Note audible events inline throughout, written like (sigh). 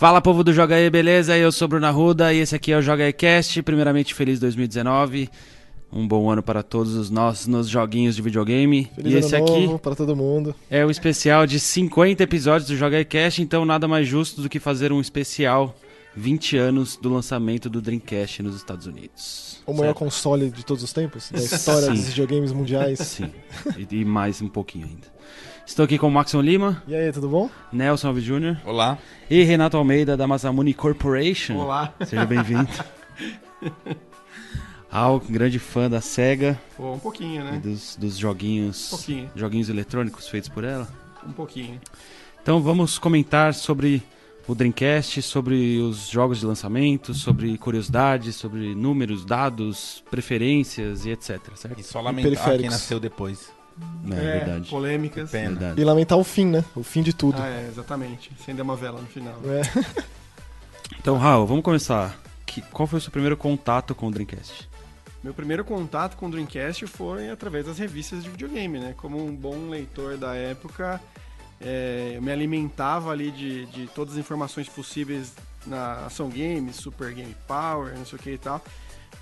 Fala povo do Joga aí, beleza? Eu sou Bruno Arruda e esse aqui é o Joga aí Cast. Primeiramente, feliz 2019. Um bom ano para todos os nossos nos joguinhos de videogame. Feliz e esse ano aqui para todo mundo. é o especial de 50 episódios do Joga aí Cast, então nada mais justo do que fazer um especial 20 anos do lançamento do Dreamcast nos Estados Unidos. O maior Certo? console de todos os tempos, da história dos videogames mundiais. Sim, e mais um pouquinho ainda. Estou aqui com o Maxon Lima, E aí, tudo bom? Nelson Alves Jr. Olá. e Renato Almeida da Masamune Corporation. Olá. Seja bem-vindo. (laughs) Al, grande fã da SEGA Pô, um pouquinho, e né? dos, dos joguinhos, Um pouquinho, joguinhos eletrônicos feitos por ela. um pouquinho. Então vamos comentar sobre o Dreamcast, sobre os jogos de lançamento, sobre curiosidades, sobre números, dados, preferências e etc, certo? E só lamentar quem nasceu depois. É, verdade. Polêmicas. Pena. verdade. E lamentar o fim, né? O fim de tudo. Ah, é, exatamente. Acender uma vela no final. É. (laughs) Então, Raul, vamos começar. Que- qual foi o seu primeiro contato com o Dreamcast? Meu primeiro contato com o Dreamcast foi através das revistas de videogame, né? Como um bom leitor da época, é, eu me alimentava ali de, de todas as informações possíveis na Ação Games, Super Game Power, não sei o que e tal,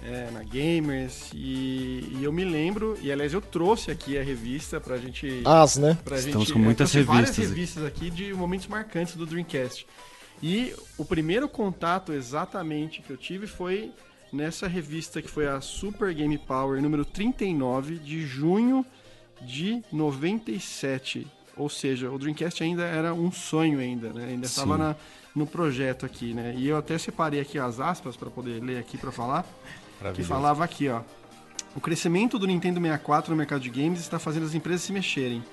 é, na Gamers, e, e eu me lembro, e aliás eu trouxe aqui a revista pra gente... As, né? Pra Estamos gente, com muitas eu trouxe várias revistas aqui. revistas de momentos marcantes do Dreamcast. E o primeiro contato exatamente que eu tive foi nessa revista que foi a Super Game Power número 39 de junho de 97. Ou seja, o Dreamcast ainda era um sonho ainda, né? Ainda estava no projeto aqui, né? E eu até separei aqui as aspas para poder ler aqui para falar que falava aqui, ó. O crescimento do Nintendo 64 no mercado de games está fazendo as empresas se mexerem.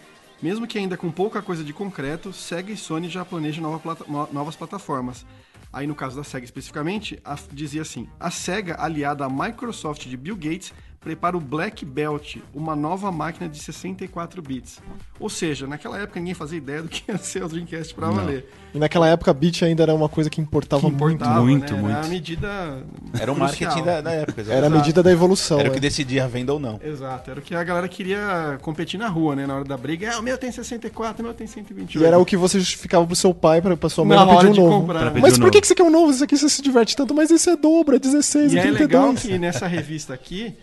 Mesmo que ainda com pouca coisa de concreto, Sega e Sony já planejam nova plata- no- novas plataformas. Aí no caso da Sega especificamente, a- dizia assim: a Sega, aliada à Microsoft de Bill Gates, prepara o Black Belt, uma nova máquina de 64 bits. Ou seja, naquela época ninguém fazia ideia do que ia ser o Dreamcast para valer. E naquela época a Beat ainda era uma coisa que importava, Que importava, muito, né? muito. Era a medida Era o marketing da, da época. exatamente. Era a medida da evolução. Era o né? que decidia a venda ou não. Exato, era o que a galera queria competir na rua, né? Na hora da briga. É, o meu tem 64, o meu tem 128. E era o que você justificava pro seu pai, pra, pra sua mãe pra pedir de um novo. comprar. Pra pedir Mas um por que, novo. que você quer um novo? Esse aqui você se diverte tanto, mas esse é dobro, é 16, E é é legal 32. que nessa revista aqui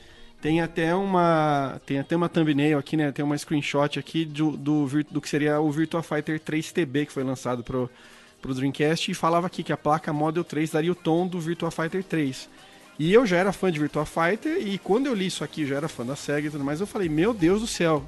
tem até uma tem até uma thumbnail aqui, né? Tem uma screenshot aqui do, do, do que seria o Virtua Fighter 3 TB que foi lançado pro, pro Dreamcast e falava aqui que a placa Model 3 daria o tom do Virtua Fighter 3. E eu já era fã de Virtua Fighter e quando eu li isso aqui, já era fã da SEGA e tudo mais, eu falei, meu Deus do céu,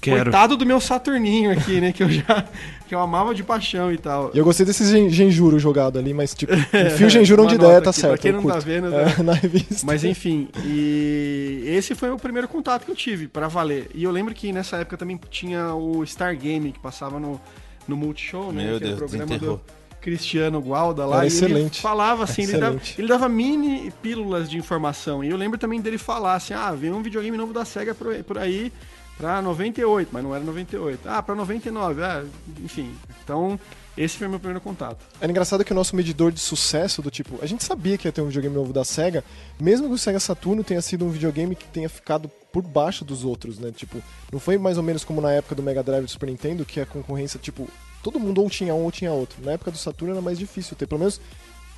Quero. Coitado do meu Saturninho aqui, né? Que eu já que eu amava de paixão e tal. E eu gostei desse gen- Genjuro jogado ali, mas tipo, (laughs) enfia o Genjuro onde der, tá aqui, certo. Pra quem não curto. tá vendo, É, né? (laughs) na revista. Mas enfim, e esse foi o primeiro contato que eu tive pra valer. E eu lembro que nessa época também tinha o Star Game que passava no, no Multishow, né? Meu que era o Deus, programa desenterrou. do Cristiano Gualda lá. Era e ele excelente. falava assim, ele dava, Excelente. ele dava mini pílulas de informação. E eu lembro também dele falar assim: ah, veio um videogame novo da SEGA por aí- pra 98, mas não era 98. Ah, pra 99, ah, enfim. Então, esse foi meu primeiro contato. Era engraçado que o nosso medidor de sucesso do tipo, a gente sabia que ia ter um videogame novo da SEGA, mesmo que o Sega Saturno tenha sido um videogame que tenha ficado por baixo dos outros, né? Tipo, não foi mais ou menos como na época do Mega Drive do Super Nintendo, que a concorrência, tipo, todo mundo ou tinha um ou tinha outro. Na época do Saturno era mais difícil ter, pelo menos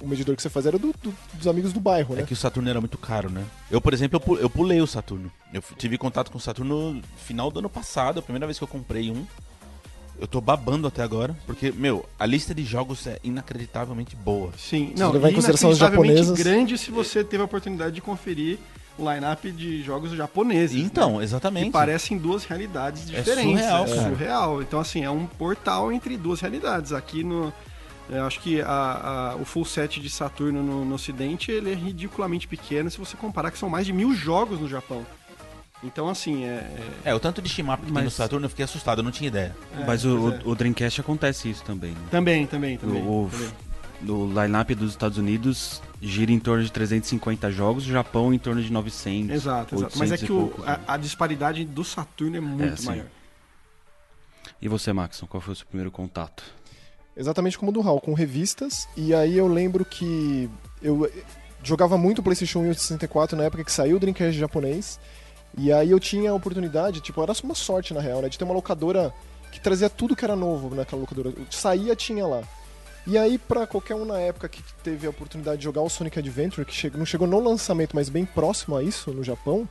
o medidor que você fazia era do- do- dos amigos do bairro, né? É que o Saturno era muito caro, né? Eu, por exemplo, eu pu- eu pulei o Saturno. Eu tive contato com o Saturno no final do ano passado, a primeira vez que eu comprei um. Eu tô babando até agora, porque, meu, a lista de jogos é inacreditavelmente boa. Sim, não, levar em consideração os inacreditavelmente japonesas. grande se você teve a oportunidade de conferir o line-up de jogos japoneses. né? Então, Que exatamente. parecem duas realidades É diferentes. surreal, é cara. surreal. Então, assim, é um portal entre duas realidades. Aqui no. Eu acho que a- a- o full set de Saturno no, no Ocidente ele é ridiculamente pequeno se você comparar que são mais de mil jogos no Japão. Então, assim, é. É, o tanto de shmup que tem Mas- no Saturno eu fiquei assustado, eu não tinha ideia. é- Mas é, o, é. o, o Dreamcast acontece isso também. Né? Também, também, também. O- também. O line-up dos Estados Unidos gira em torno de 350 jogos, o Japão em torno de 900. Exato, exato. Mas é 800 que o- poucos, a, né? a disparidade do Saturno é muito sim. maior. E você, Maxon, qual foi o seu primeiro contato? Exatamente como o do Hall, com revistas. E aí eu lembro que eu jogava muito PlayStation 1 e o 64 na época que saiu o Dreamcast japonês. E aí eu tinha a oportunidade, tipo, era uma sorte na real, né? De ter uma locadora que trazia tudo que era novo naquela locadora. Saía, tinha lá. E aí, pra qualquer um na época que teve a oportunidade de jogar o Sonic Adventure, que não chegou no lançamento, mas bem próximo a isso no Japão,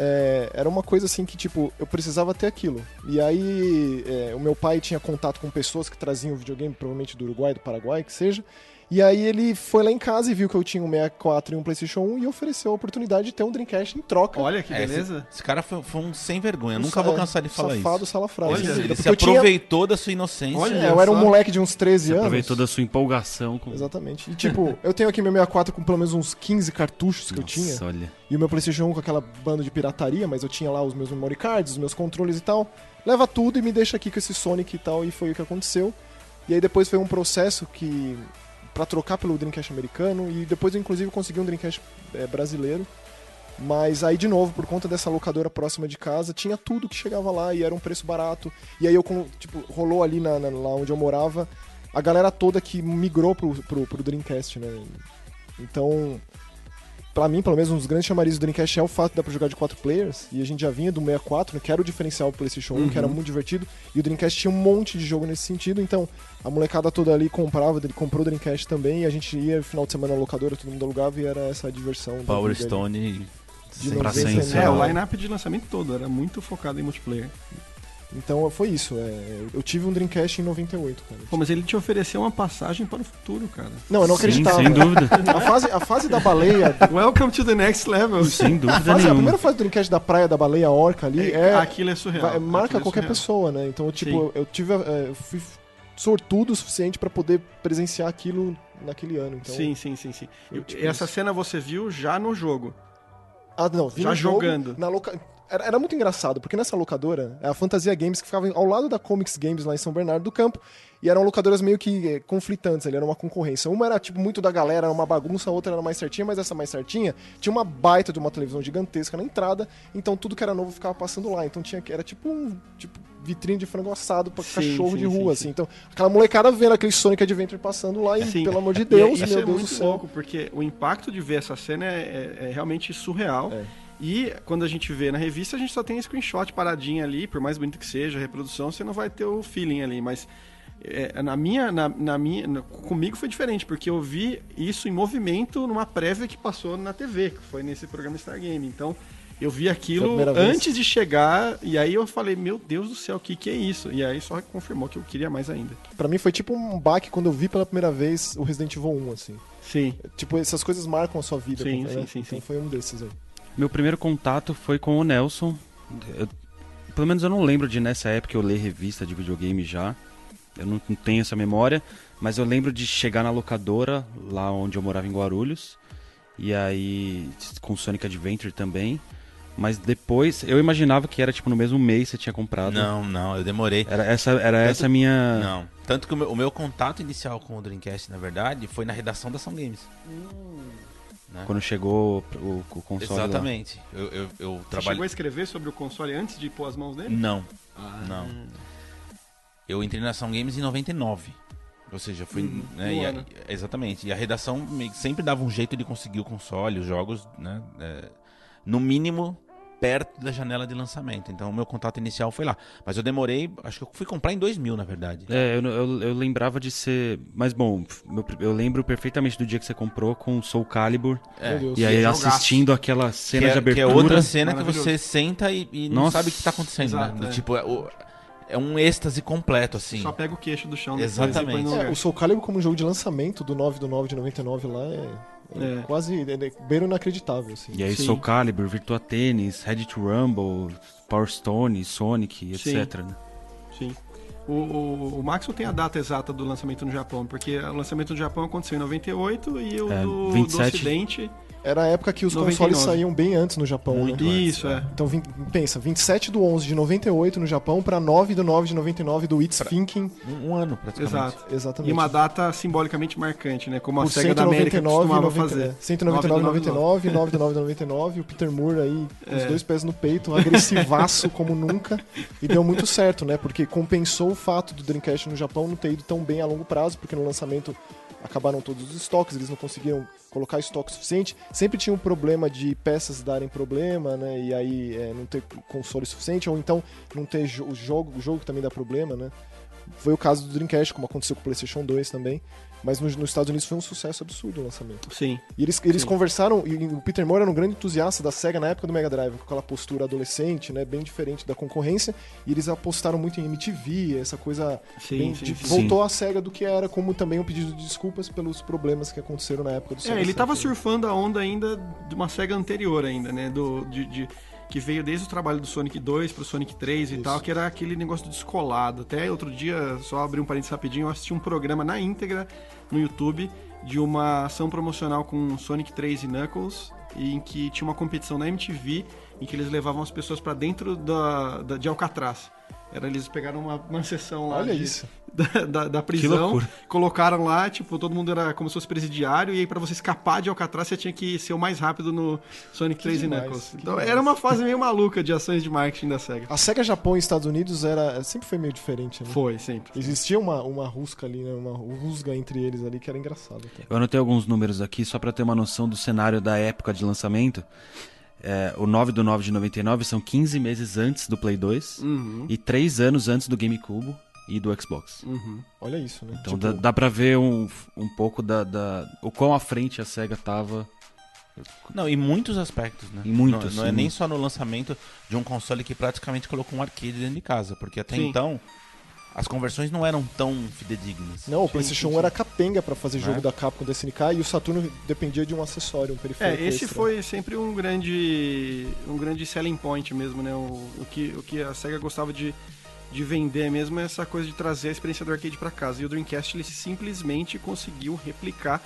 é, era uma coisa assim que, tipo, eu precisava ter aquilo. E aí, é, o meu pai tinha contato com pessoas que traziam videogame, provavelmente do Uruguai, do Paraguai, que seja. E aí ele foi lá em casa e viu que eu tinha um 64 e um PlayStation 1 e ofereceu a oportunidade de ter um Dreamcast em troca. Olha que É, beleza. Esse, esse cara foi, foi um sem vergonha. Um Nunca vou sa- cansar de falar Safado isso. salafrário. Olha, sem ele se eu tinha- aproveitou da sua inocência. Olha, É, eu era um moleque de uns 13 anos. Aproveitou da sua empolgação com. Exatamente. E tipo, eu tenho aqui meu 64 com pelo menos uns 15 cartuchos que eu tinha. Nossa, olha. E o meu PlayStation 1 com aquela banda de pirataria, mas eu tinha lá os meus memory cards, os meus controles e tal. Leva tudo e me deixa aqui com esse Sonic e tal, e foi o que aconteceu. E aí depois foi um processo que. Pra trocar pelo Dreamcast americano, e depois eu inclusive consegui um Dreamcast é, brasileiro. Mas aí, de novo, por conta dessa locadora próxima de casa, tinha tudo que chegava lá e era um preço barato. E aí eu, tipo, rolou ali na, na- lá onde eu morava a galera toda que migrou pro, pro, pro Dreamcast, né? Então, pra mim, pelo menos, um dos grandes chamarizes do Dreamcast é o fato de dar pra jogar de quatro players. E a gente já vinha do 64, né, que era o diferencial do PlayStation 1, que era muito divertido. E o Dreamcast tinha um monte de jogo nesse sentido. Então, a molecada toda ali comprava, ele comprou o Dreamcast também. E a gente ia final de semana na locadora, todo mundo alugava e era essa a diversão. Power ali. Stone. De Pra 90, sempre. né? É, o line-up de lançamento todo era muito focado em multiplayer. Então foi isso. é, eu tive um Dreamcast em 98, cara. Pô, mas ele te ofereceu uma passagem para o futuro, cara. Não, eu não Sim, acreditava. sem dúvida. A fase, a fase da baleia. (laughs) Welcome to the next level. Sem A, dúvida fase- a primeira fase do Dreamcast da praia da baleia orca ali é. Aquilo é surreal. vai- marca Aquilo é qualquer surreal. pessoa, né? Então, tipo, eu, eu tive. é, eu fui sortudo o suficiente pra poder presenciar aquilo naquele ano. Então, Sim, sim, sim, sim. Foi E tipo essa isso. cena você viu já no jogo. Ah, não, vi Já no jogo, jogando. Na loca... era, era muito engraçado, porque nessa locadora, é a Fantasia Games que ficava ao lado da Comics Games lá em São Bernardo do Campo, e eram locadoras meio que eh, conflitantes ali, era uma concorrência. Uma era tipo muito da galera, era uma bagunça, a outra era mais certinha, mas essa mais certinha tinha uma baita de uma televisão gigantesca na entrada, então tudo que era novo ficava passando lá. Então tinha que era tipo um tipo vitrine de frango assado pra Sim, cachorro sim, de rua, sim. assim. Então, aquela molecada vendo aquele Sonic Adventure passando lá e, Sim. pelo amor de E Deus, isso meu é Deus muito do céu. louco, porque o impacto de ver essa cena é, é- é realmente surreal. É. E quando a gente vê na revista, a gente só tem screenshot paradinha ali, por mais bonito que seja a reprodução, você não vai ter o feeling ali, mas é, na minha, na, na minha, na- comigo foi diferente, porque eu vi isso em movimento numa prévia que passou na TV, que foi nesse programa Star Game. Então, eu vi aquilo antes de chegar, e aí eu falei, meu Deus do céu, o que, que é isso? E aí só confirmou que eu queria mais ainda. Pra mim foi tipo um baque quando eu vi pela primeira vez o Resident Evil 1, assim. Sim. Tipo, essas coisas marcam a sua vida. Sim, né? sim, sim, Então sim. foi um desses aí. Meu primeiro contato foi com o Nelson. Eu- pelo menos eu não lembro de nessa época eu ler revista de videogame já. Eu não, não tenho essa memória, mas eu lembro de chegar na locadora, lá onde eu morava em Guarulhos, e aí com Sonic Adventure também. Mas depois eu imaginava que era tipo no mesmo mês você tinha comprado. Não, não, eu demorei. Era essa, era essa a minha. Não. Tanto que o meu, o meu contato inicial com o Dreamcast, na verdade, foi na redação da Ação Games. Né? Quando chegou o, o console. lá. Exatamente. Eu, eu, eu Você chegou a trabalhei. escrever sobre o console antes de pôr as mãos nele? Não, Ah. não. Eu entrei na Ação Games em 99. Ou seja, fui. Hum, né, e a- exatamente. E a redação sempre dava um jeito de conseguir o console, os jogos, né? é, no mínimo perto da janela de lançamento. Então o meu contato inicial foi lá. Mas eu demorei, acho que eu fui comprar em 2000, na verdade. É, eu, eu, eu lembrava de ser. Mas bom, meu- eu lembro perfeitamente do dia que você comprou com Soul Calibur. É. E aí assistindo aquela Que cena é, de que abertura. é outra cena que você senta e, e não sabe o que tá acontecendo, Exato, né? É. Tipo, é, o- é um êxtase completo, assim. Só pega o queixo do chão Exatamente. e É, o Soul Calibur como um jogo de lançamento do 9 do 9 de 99 lá é, é É. quase é, é beiro inacreditável, assim. E aí Sim. Soul Calibur, Virtua Tennis, Ready to Rumble, Power Stone, Sonic, Sim. etc. né? Sim. O, o, o Maxwell tem a data exata do lançamento no Japão, porque o lançamento no Japão aconteceu em 98 e o É, do, do 27. Ocidente. Era a época que os 99. consoles saíam bem antes no Japão, Muito né? Isso, é. Então, vin- pensa, 27 do 11 de 98 no Japão pra 9 do 9 de 99 do It's Thinking. Um, um ano, praticamente. Exato. Exatamente. E uma data simbolicamente marcante, né? Como a Por SEGA da América 199, costumava 90, fazer. é, 199,99, 9 do 9 de 99, o Peter Moore aí, com os É. dois pés no peito, agressivaço como nunca, e deu muito certo, né? Porque compensou o fato do Dreamcast no Japão não ter ido tão bem a longo prazo, porque no lançamento acabaram todos os estoques, eles não conseguiram colocar estoque suficiente. Sempre tinha um problema de peças darem problema, né? E aí é, não ter console suficiente, ou então não ter o jogo, o jogo também dá problema, né? Foi o caso do Dreamcast, como aconteceu com o PlayStation 2 também. Mas nos, nos Estados Unidos foi um sucesso absurdo o lançamento. Sim. E eles, eles Sim. conversaram, e o Peter Moore era um grande entusiasta da SEGA na época do Mega Drive, com aquela postura adolescente, né, bem diferente da concorrência, e eles apostaram muito em MTV, essa coisa Sim, bem sim, de- sim. voltou à SEGA do que era, como também um pedido de desculpas pelos problemas que aconteceram na época do Sega É, ele tava Saturn. surfando a onda ainda de uma SEGA anterior ainda, né? Do, de, de- que veio desde o trabalho do Sonic 2 pro Sonic 3 e Isso. tal, que era aquele negócio do descolado. Até outro dia, só abrir um parênteses rapidinho, eu assisti um programa na íntegra no YouTube de uma ação promocional com Sonic 3 e Knuckles, e em que tinha uma competição na MTV em que eles levavam as pessoas pra dentro da, da- de Alcatraz. Era, eles pegaram uma, uma sessão lá Olha de- isso. (laughs) da, da, da prisão, colocaram lá, tipo, todo mundo era como se fosse presidiário, e aí pra você escapar de Alcatraz, você tinha que ser o mais rápido no Sonic 3 demais, e Knuckles. Então demais. era uma fase meio maluca de ações de marketing da SEGA. A SEGA Japão e Estados Unidos era sempre foi meio diferente, né? Foi, sempre. Existia uma, uma rusca ali, né? Uma rusga entre eles ali que era engraçado até. Eu anotei alguns números aqui só pra ter uma noção do cenário da época de lançamento. É, o 9 do 9 de 99 são 15 meses antes do Play 2 Uhum. e 3 anos antes do GameCube e do Xbox. Uhum. Olha isso, né? Então Tipo, dá, dá pra ver um, um pouco da, da- o quão à frente a SEGA tava. Não, em muitos aspectos, né? Em muitos, Não, não é nem só no lançamento de um console que praticamente colocou um arcade dentro de casa, porque até Sim. então as conversões não eram tão fidedignas. Não, o PlayStation sim, 1 sim. era capenga pra fazer jogo Né? da Capcom do SNK e o Saturno dependia de um acessório, um periférico É, esse extra. foi sempre um grande um grande selling point mesmo, né? O, o que, o que a SEGA gostava de, de vender mesmo é essa coisa de trazer a experiência do arcade pra casa. E o Dreamcast ele simplesmente conseguiu replicar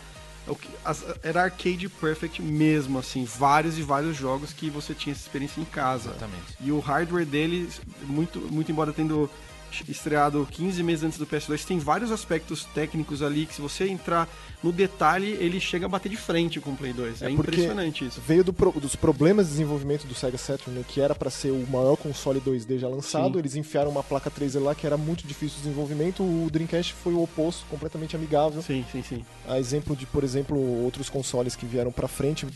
o que as- era arcade perfect mesmo, assim, vários e vários jogos que você tinha essa experiência em casa. Exatamente. E o hardware dele, muito, muito embora tendo estreado 15 meses antes do PS2, tem vários aspectos técnicos ali que se você entrar no detalhe, ele chega a bater de frente com o Play 2. É, É impressionante isso. Veio do pro- dos problemas de desenvolvimento do Sega Saturn, né, que era pra ser o maior console 2D já lançado. Sim. Eles enfiaram uma placa 3D lá que era muito difícil de desenvolvimento. O Dreamcast foi o oposto, completamente amigável. Sim, sim, sim. A exemplo de, por exemplo, outros consoles que vieram pra frente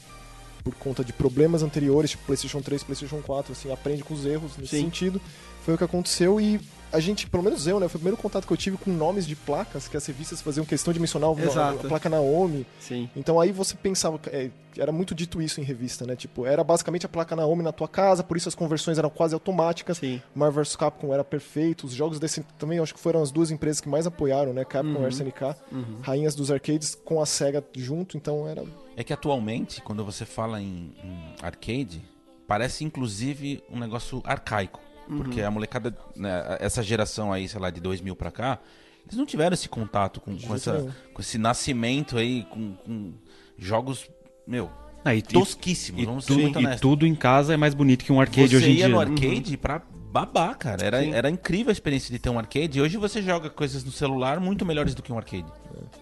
por conta de problemas anteriores, tipo PlayStation 3, PlayStation 4, assim, aprende com os erros nesse Sim. sentido. Foi o que aconteceu e a gente, pelo menos eu, né, foi o primeiro contato que eu tive com nomes de placas que as revistas faziam questão de mencionar o- a, Exato. a placa Naomi. Sim. Então aí você pensava, é, era muito dito isso em revista, né? Tipo, era basicamente a placa Naomi na tua casa, por isso as conversões eram quase automáticas. Sim. Marvel vs Capcom era perfeito. Os jogos desse também acho que foram as duas empresas que mais apoiaram, né? Capcom e SNK, Uhum. rainhas dos arcades com a Sega junto, então era É que atualmente, quando você fala em, em arcade, parece inclusive um negócio arcaico. Porque a molecada, né, essa geração aí, sei lá, de 2000 pra cá, eles não tiveram esse contato com, com, essa, com esse nascimento aí, com, com jogos, meu, Ah, e, tosquíssimos, e, vamos tu- ser muito e honestos. tudo em casa é mais bonito que um arcade você hoje em ia dia. no né? arcade pra babar, cara. Era, Sim. era incrível a experiência de ter um arcade. E hoje você joga coisas no celular muito melhores do que um arcade.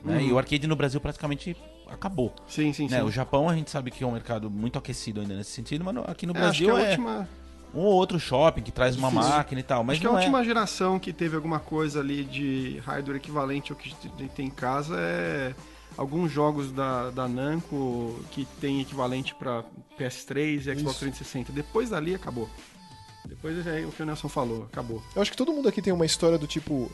né? E o arcade no Brasil praticamente acabou. Sim, sim, sim. Né? O Japão a gente sabe que é um mercado muito aquecido ainda nesse sentido, mas no- aqui no É, acho que Brasil a é última, um ou outro shopping que traz uma Difícil. máquina e tal. Mas acho que a é. última geração que teve alguma coisa ali de hardware equivalente ao que a gente tem em casa é alguns jogos da, da Namco que tem equivalente para PS3 e Xbox Isso. 360. Depois dali acabou. Depois é o que o Nelson falou, acabou. Eu acho que todo mundo aqui tem uma história do tipo.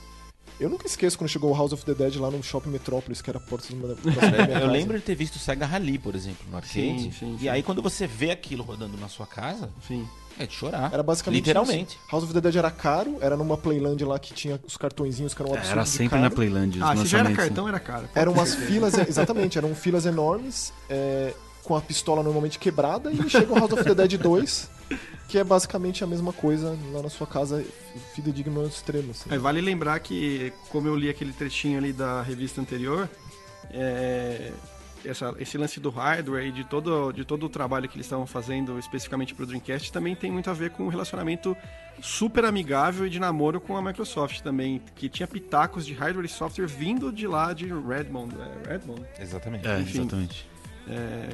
Eu nunca esqueço quando chegou o House of the Dead lá no Shopping Metrópolis, que era a porta de uma próxima da minha Eu casa. lembro de ter visto Sega Rally, por exemplo, no arcade. Sim, sim, e sim. aí quando você vê aquilo rodando na sua casa, Sim. é de chorar. Era basicamente Literalmente. isso. House of the Dead era caro, era numa Playland lá que tinha os cartõezinhos que eram absurdos Era de sempre caro. na Playland. os Ah, se já era né? cartão, era caro. Eram umas filas, (laughs) exatamente, eram filas enormes, é, com a pistola normalmente quebrada, e chega o House of the Dead 2, que é basicamente a mesma coisa lá na sua casa, fidedigno no extremo. Assim. É, vale lembrar que, como eu li aquele trechinho ali da revista anterior, é, essa- esse lance do hardware e de todo, de todo o trabalho que eles estavam fazendo especificamente para o Dreamcast também tem muito a ver com um relacionamento super amigável e de namoro com a Microsoft também, que tinha pitacos de hardware e software vindo de lá de Redmond. É, Redmond? Exatamente. É, Enfim. exatamente. É,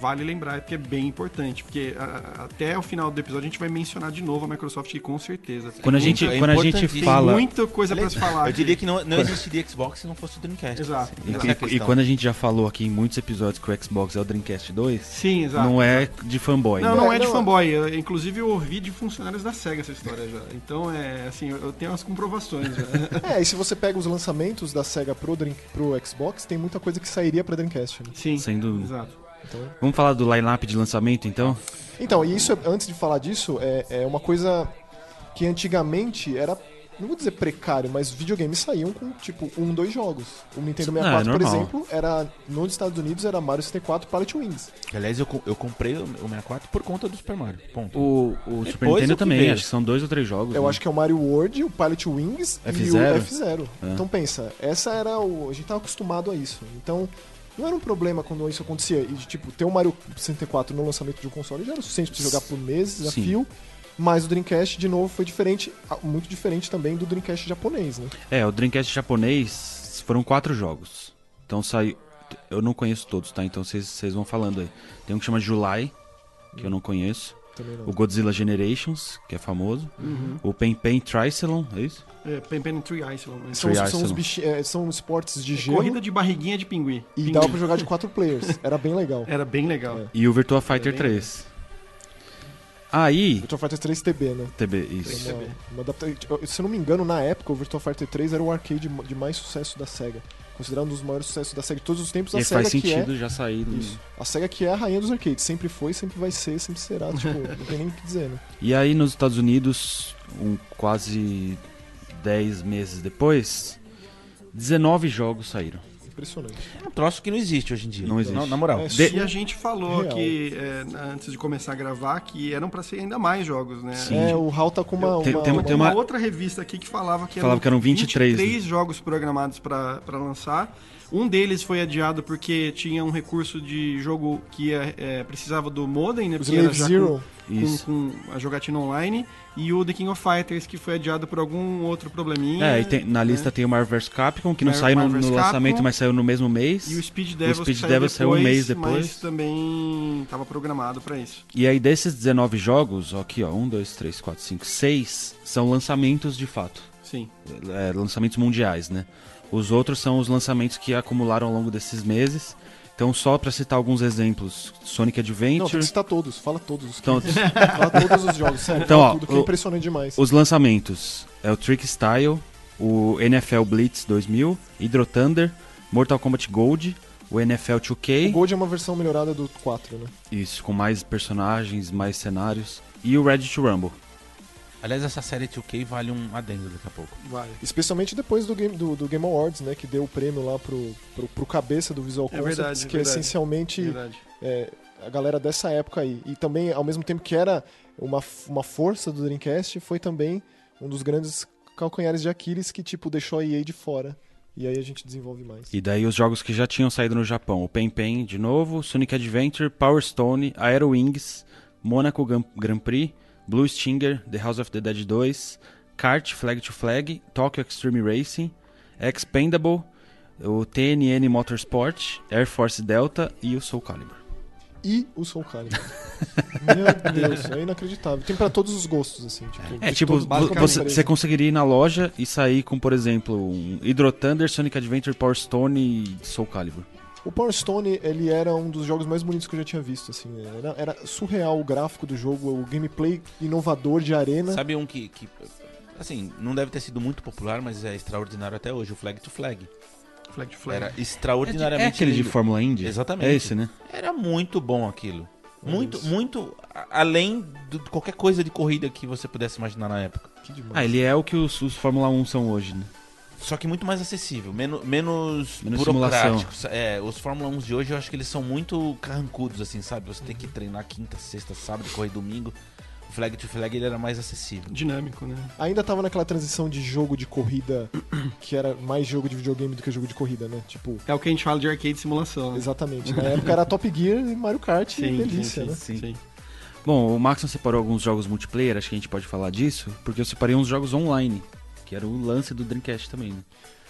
vale lembrar porque é bem importante, porque a- até o final do episódio a gente vai mencionar de novo a Microsoft que com certeza. Quando a gente, é quando a gente importantíssimo. tem fala. muita coisa se falar. Eu diria que não, não existiria Xbox se não fosse o Dreamcast. Exato. E, Essa é e- e quando a gente já falou aqui em muitos episódios que o Xbox é o Dreamcast 2, Sim, exato. não é de fanboy. Não, né? não é de fanboy. Eu, inclusive, eu ouvi de funcionários da SEGA essa história já. Então, é assim, eu, eu tenho as comprovações já. (laughs) É, e se você pega os lançamentos da SEGA pro, Dream, pro Xbox, tem muita coisa que sairia pra Dreamcast, né? Sim, Sem dúvida. exato. Então, Vamos falar do line-up de lançamento, então? então, e isso, é- antes de falar disso, é, é uma coisa que antigamente era, não vou dizer precário, mas videogames saíam com, tipo, um, dois jogos. O Nintendo Ah, 64, por exemplo, era, nos Estados Unidos era Mario 64 Pilot Wings. Aliás, eu, eu comprei o o 64 por conta do Super Mario. Ponto. O, o Super Nintendo também, veio. acho que são dois ou três jogos. Eu né? acho que é o Mario World, o Pilot Wings e F-Zero. o F-Zero. É. Então pensa, essa era o. A gente tava acostumado a isso. Então, não era um problema quando isso acontecia. E, tipo, ter o Mario 64 no lançamento de um console já era o suficiente pra você jogar por meses a Sim. fio. Mas o Dreamcast, de novo, foi diferente, muito diferente também do Dreamcast japonês, né? É, o Dreamcast japonês foram quatro jogos. Então saiu. Eu não conheço todos, tá? Então vocês vocês vão falando aí. Tem um que chama July, que eu não conheço. Também não. O Godzilla Generations, que é famoso. Uhum. O Pen Pen Tricelon, é isso? É, Pen Pen Island. né? São, os- são, é, são esportes de gelo Corrida de barriguinha de pinguim. e Pinguim. dava pra jogar de quatro players. Era bem legal. Era bem legal. É. E o Virtua Fighter bem 3. Aí. Virtua Fighter 3 TB, né? TB, isso. Uma, uma adapta- Se eu não me engano, na época, o Virtua Fighter 3 era o arcade de mais sucesso da SEGA. Considerado um dos maiores sucessos da SEGA de todos os tempos, E a SEGA faz que é sentido já sair. do- Isso. A SEGA que é a rainha dos arcades. Sempre foi, sempre vai ser, sempre será. (laughs) Tipo, não tem nem o que dizer, né? E aí nos Estados Unidos, um, quase 10 meses depois, 19 jogos saíram. Impressionante. É um troço que não existe hoje em dia. Não existe. Na, na moral. É, De- E a gente falou Real. que, é, antes de começar a gravar, que eram pra ser ainda mais jogos, né? Sim. É, o HAL tá com uma. Tem- uma- tem- uma- tem uma, uma- outra revista aqui que falava que Falava que eram 23, 23 jogos programados pra lançar. Um deles foi adiado porque tinha um recurso de jogo que ia, é, precisava do modem, né? Porque era Slave já Zero. com, Isso. com, com a jogatina online. E o The King of Fighters, que foi adiado por algum outro probleminha. É, e tem- na né? lista tem o Marvel vs Capcom, que não Marvel- saiu no, no lançamento, mas saiu no mesmo mês. E o Speed Devils, Speed que saiu Devils saiu um depois, mês depois. Mas também estava programado pra isso. E aí desses 19 jogos, ó, aqui ó, 1, 2, 3, 4, 5, 6 são lançamentos de fato. Sim. É, lançamentos mundiais, né? Os outros são os lançamentos que acumularam ao longo desses meses. Então, só pra citar alguns exemplos, Sonic Não, tem Adventure, que citar todos. Fala todos os Então- (laughs) Fala todos os jogos, sério. Então, ó, tudo, que é o- impressionante demais. os lançamentos é o Trick Style, o NFL Blitz 2000, Hydro Thunder, Mortal Kombat Gold, o NFL O 2K, Gold é uma versão melhorada do 4, né? isso, com mais personagens, mais cenários, e o Ready to Rumble. Aliás, essa série 2K vale um adendo daqui a pouco. Vai. Especialmente depois do Game, do, do Game Awards, né? Que deu o prêmio lá pro, pro, pro cabeça do Visual É Concepts, verdade, é que é verdade. essencialmente Verdade. é, a galera dessa época aí. E também, ao mesmo tempo que era uma, uma força do Dreamcast, foi também um dos grandes calcanhares de Aquiles que, tipo, deixou a EA de fora. E aí a gente desenvolve mais. E daí os jogos que já tinham saído no Japão, o Pen Pen de novo, Sonic Adventure, Power Stone, Aero Wings, Monaco Grand Prix, Blue Stinger, The House of the Dead 2, Kart Flag to Flag, Tokyo Extreme Racing, Expendable, o TNN Motorsport, Air Force Delta e o Soul Calibur. E o Soul Calibur. (laughs) Meu Deus, é inacreditável. Tem pra todos os gostos, assim. Tipo, É de tipo, você, você conseguiria ir na loja e sair com, por exemplo, um Hydro Thunder, Sonic Adventure, Power Stone e Soul Calibur. O Power Stone, ele era um dos jogos mais bonitos que eu já tinha visto, assim. Era, era surreal o gráfico do jogo, o gameplay inovador de arena. Sabe um que, que, Assim, não deve ter sido muito popular, mas é extraordinário até hoje, o Flag to Flag. Flag to Flag. Era É, extraordinariamente é aquele de lindo. Fórmula Indy? Exatamente. É esse, né? Era muito bom aquilo. É Muito, muito além de qualquer coisa de corrida que você pudesse imaginar na época. Que demais. Ah, ele é o que os, os Fórmula 1 são hoje, né? Só que muito mais acessível, menos, menos, Menos burocráticos. É, os Fórmula 1 de hoje eu acho que eles são muito carrancudos, assim, sabe? Você tem que treinar quinta, sexta, sábado, correr domingo. O Flag to Flag ele era mais acessível. Dinâmico, né? Ainda tava naquela transição de jogo de corrida (clears throat) que era mais jogo de videogame do que jogo de corrida, né? Tipo, É o que a gente fala de arcade simulação. né? exatamente. Na época era Top Gear e Mario Kart, Sim, delícia, sim, né? sim, sim. Bom, o Maxon separou alguns jogos multiplayer, acho que a gente pode falar disso, porque eu separei uns jogos online, que era o lance do Dreamcast também, né?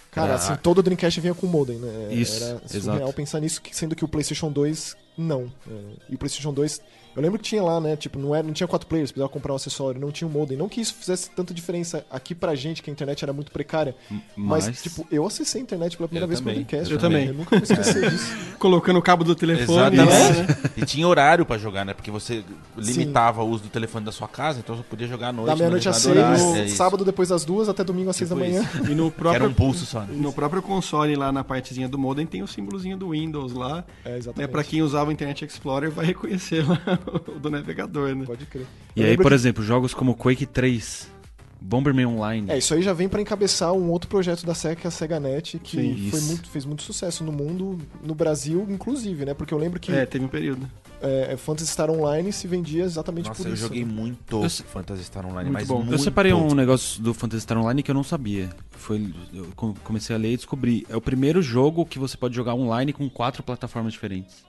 Cara, Era- assim, todo o Dreamcast vinha com modem, né? Isso, Era exato. surreal pensar nisso, sendo que o PlayStation 2 não. É, e o PlayStation 2, eu lembro que tinha lá, né? Tipo, não, era, não tinha quatro players, precisava comprar um acessório, não tinha um modem. Não que isso fizesse tanta diferença aqui pra gente, que a internet era muito precária. Mas, Mas- tipo, eu acessei a internet pela primeira Eu vez com o também, Dreamcast. eu né? também. Eu nunca vou esquecer disso. (laughs) Colocando o cabo do telefone. Exatamente. né? (laughs) E tinha horário pra jogar, né? Porque você limitava o uso do telefone da sua casa, então você podia jogar à noite. Da no meia-noite às seis, horário, é sábado depois das duas, até domingo às seis da Tipo manhã. isso. E no (laughs) próprio, era um pulso só. né? no próprio console, lá na partezinha do modem, tem o símbolozinho do Windows lá. É, Né, exatamente. pra quem usava o Internet Explorer, vai reconhecer lá (laughs) do navegador, né? Pode crer. E Eu aí, por que- exemplo, jogos como Quake 3, Bomberman Online. É, isso aí já vem pra encabeçar um outro projeto da SEGA, que é a SegaNet, que Sim, foi muito, fez muito sucesso no mundo, no Brasil, inclusive, né? Porque eu lembro que É, teve um período. é, Phantasy Star Online se vendia exatamente Nossa, por eu isso. joguei muito Eu Phantasy Star Online, Muito mas bom. Eu muito. Eu separei um negócio do Phantasy Star Online que eu não sabia. Foi, eu co- comecei a ler e descobri. É o primeiro jogo que você pode jogar online com quatro plataformas diferentes.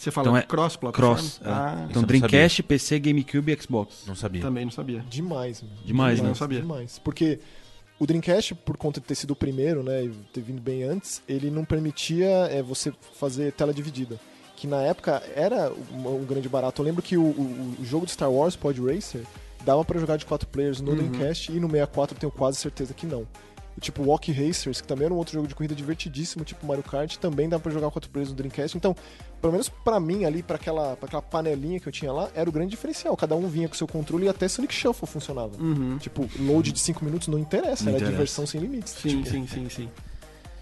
Você fala Então é cross plataforma? Cross. é. Ah, então Dreamcast, PC, GameCube e Xbox. Não sabia. também não sabia. Demais, mano. Demais, né? demais, Não sabia. Demais. Porque o Dreamcast, por conta de ter sido o primeiro, né, e ter vindo bem antes, ele não permitia é, você fazer tela dividida. Que na época era um, um grande barato. Eu lembro que o, o- o jogo de Star Wars, Pod Racer, dava pra jogar de quatro players no Uhum. Dreamcast e no 64 eu tenho quase certeza que não. Tipo, Walk Racers, que também era um outro jogo de corrida divertidíssimo, tipo Mario Kart, também dá pra jogar quatro players no Dreamcast. Então, pelo menos pra mim ali, pra aquela, pra aquela panelinha que eu tinha lá, era o grande diferencial. Cada um vinha com seu controle e até Sonic Shuffle funcionava. Uhum. Tipo, load de 5 minutos não interessa, Não era interessa. diversão sem limites. Sim, Tipo, sim, sim, sim.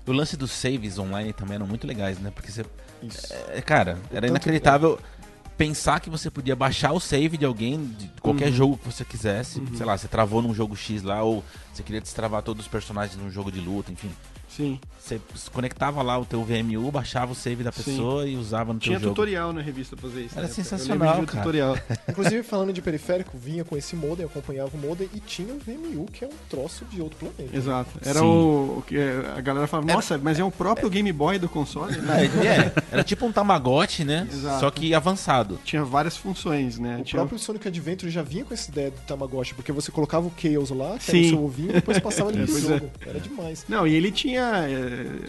O lance dos saves online também eram muito legais, né? Porque você. Isso. é, cara, era Tanto- inacreditável pensar que você podia baixar o save de alguém, de qualquer Uhum. jogo que você quisesse. Sei lá, você travou num jogo X lá, ou você queria destravar todos os personagens num jogo de luta, enfim. Sim. Você conectava lá o teu VMU, baixava o save da Sim. pessoa e usava no Tinha teu jogo. tutorial na revista pra fazer isso. Era. Eu sensacional, cara. tutorial. (laughs) Inclusive, falando de periférico, vinha com esse modem, acompanhava o modem e tinha o VMU, que é um troço de outro planeta. Exato. Era Sim. o, que a galera falava, nossa, mas é o próprio Game Boy do console, né? É, é, era tipo um Tamagotchi, né? Exato. Só que avançado. Tinha várias funções, né? O Tinha próprio Sonic Adventure já vinha com essa ideia do Tamagotchi, porque você colocava o Chaos lá, que era o Sim. seu ovinho, e depois passava (laughs) ele É, pro pois jogo. Era demais. Não, e ele tinha. É,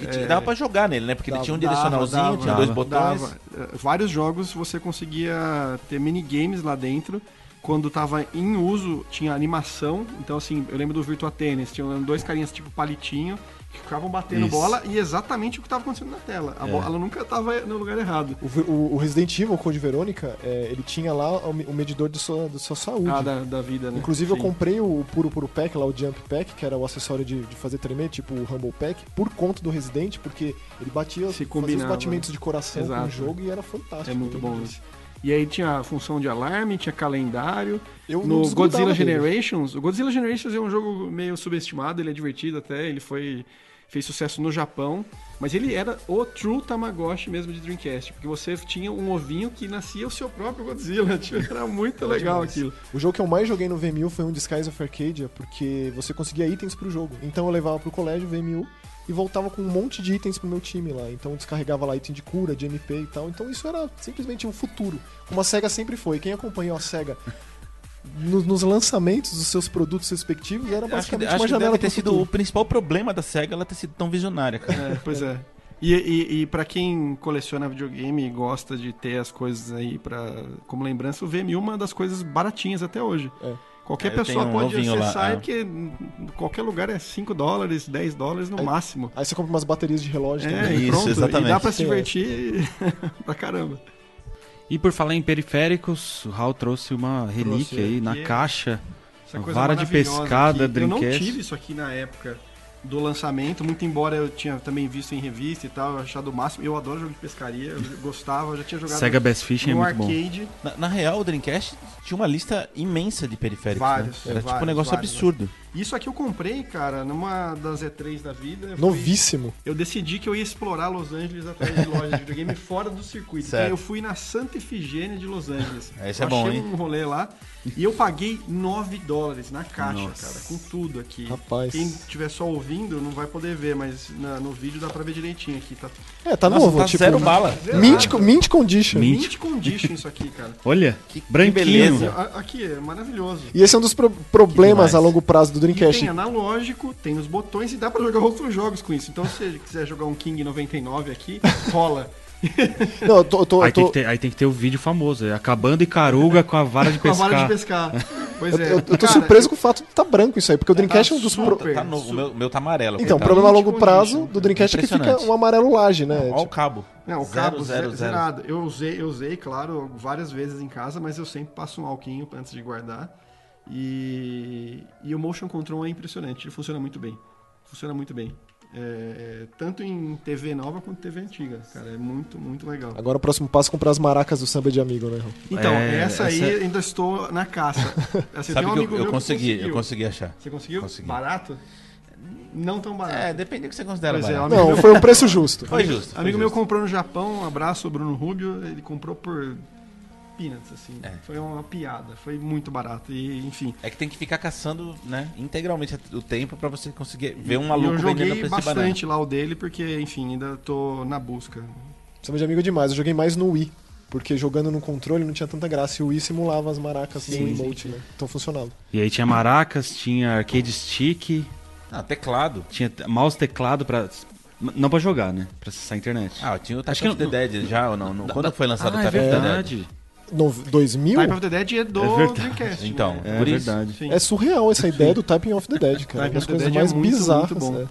E é, tinha- dava pra jogar nele, né? Porque ele dava, tinha um direcionalzinho, dava, tinha dois dava. botões. dava. É, Vários jogos você conseguia ter minigames lá dentro. Quando tava em uso, tinha animação. Então, assim, eu lembro do Virtua Tennis. Tinham dois carinhas tipo palitinho que ficavam batendo Isso. bola e exatamente o que tava acontecendo na tela. A É. bola nunca tava no lugar errado. O, o- o Resident Evil, o Code Verônica, é, ele tinha lá o, o medidor da sua, da sua saúde. Ah, da, da vida, né? Inclusive, eu Sim. comprei o Puro Puro Pack, lá o Jump Pack, que era o acessório de, de fazer tremer, tipo o Rumble Pack, por conta do Resident, porque ele batia, Se fazia os combinava. batimentos de coração com o Exato. jogo e era fantástico. É muito eu bom isso. E aí tinha a função de alarme, tinha calendário. Eu no Godzilla dele. Generations, o Godzilla Generations é um jogo meio subestimado, ele é divertido até, ele foi fez sucesso no Japão, mas ele era o true Tamagotchi mesmo de Dreamcast, porque você tinha um ovinho que nascia o seu próprio Godzilla, (laughs) tipo, era muito legal aquilo. O jogo que eu mais joguei no VMU foi um Disguise of Arcadia, porque você conseguia itens pro jogo. Então eu levava pro colégio o VMU e voltava com um monte de itens pro meu time lá. Então eu descarregava lá item de cura, de MP e tal. Então isso era simplesmente um futuro. Como a SEGA sempre foi. Quem acompanhou a SEGA no- nos lançamentos dos seus produtos respectivos era Acho que, basicamente acho uma que janela deve ter sido futuro. o principal problema da SEGA ela ter sido tão visionária, cara. É, pois é. E, e, e para quem coleciona videogame e gosta de ter as coisas aí para como lembrança, o VMU é uma das coisas baratinhas até hoje. É. Qualquer É, pessoa um pode ovinho lá, acessar, é. porque qualquer lugar é 5 dólares, 10 dólares no Aí- máximo. Aí você compra umas baterias de relógio É, também. e Isso, pronto. E exatamente. dá pra se Tem divertir (laughs) pra caramba. E por falar em periféricos, o Hal trouxe uma relíquia Trouxe aí na aqui. caixa. Essa coisa vara de pescada, aqui. Eu não Dreamcast. tive isso aqui na época do lançamento, muito embora eu tinha também visto em revista e tal, eu achado o máximo. Eu adoro jogo de pescaria, eu gostava, eu já tinha jogado Sega Bass Fishing é no muito bom. arcade. Na, na real, o Dreamcast tinha uma lista imensa de periféricos. Vários, né? Era tipo um vários, negócio vários, absurdo. Isso aqui eu comprei, cara, numa das E3 da vida. eu fui- Novíssimo. Eu decidi que eu ia explorar Los Angeles através de lojas de videogame (laughs) fora do circuito. Certo. Então eu fui na Santa Efigênia de Los Angeles. (laughs) Esse é eu bom, achei hein? um rolê lá e eu paguei 9 dólares na caixa, Nossa. cara, com tudo aqui. Rapaz. Quem estiver só ouvindo não vai poder ver, mas na- no vídeo dá pra ver direitinho aqui, tá? É, tá Nossa, novo. tá tipo, zero bala. Mint, mint condition. Mint. Mint condition isso aqui, cara. Olha, Que- branquinho. beleza. Aqui, é maravilhoso. E esse é um dos pro- problemas a longo prazo do E Dreamcast. tem analógico, tem nos botões e dá pra jogar outros jogos com isso. Então se você quiser jogar um King 99 aqui, (laughs) rola. Não, eu tô, eu tô- Aí, eu tem tô- que ter, aí tem que ter o vídeo famoso, é acabando e caruga com a vara de Com a pescar. vara de pescar. Pois eu- é. eu- eu tô Cara, surpreso com o fato de tá branco isso aí, porque o Dreamcast é um dos. super. pro- Tá novo, o meu, meu tá amarelo. Então, o coitado. problema a longo prazo do Dreamcast é que fica um amarelo laje, né? Olha o cabo. Não, o Zero, cabo zero, zero, zero. zerado. Eu usei, eu usei, claro, várias vezes em casa, mas eu sempre passo um alquinho antes de guardar. E, e o motion control é impressionante, ele funciona muito bem. Funciona muito bem. É, é, tanto em TV nova quanto TV antiga, cara, é muito, muito legal. Agora o próximo passo é comprar as maracas do samba de amigo, né? Raul? Então, É, essa aí essa- ainda estou na caça. (laughs) Assim, Sabe tem um que eu, amigo eu meu que consegui, eu consegui achar. Você conseguiu? Consegui. Barato? Não tão barato. É, depende do que você considera Pois é, barato. amigo Não, meu- foi um preço (laughs) justo. Foi justo. foi Amigo meu justo. comprou no Japão, um abraço, Bruno Rubio, ele comprou por peanuts, assim. É. Foi uma piada, foi muito barato. E, enfim. É que tem que ficar caçando, né, integralmente o tempo pra você conseguir ver um maluco eu vendendo a joguei preço de banana. bastante lá o dele, porque, enfim, ainda tô na busca. Samba de amigo é demais. Eu joguei mais no Wii. Porque jogando no controle não tinha tanta graça. E o Wii simulava as maracas Sim, no sim, emote, sim. né? Então funcionava. E aí tinha maracas, tinha arcade stick, Ah, teclado. tinha mouse teclado pra. Não pra jogar, né? Pra acessar a internet. Ah, tinha o Acho que of the não- Dead já ou não? No- Quando foi lançado ah, o é of the Dead? No 2000? Type of the Dead é do É. Dreamcast. Então, né? É por isso. verdade. Sim. É surreal essa ideia do Typing of the Dead, cara. (laughs) Typing Uma das coisas é mais muito, bizarras. muito bom. né?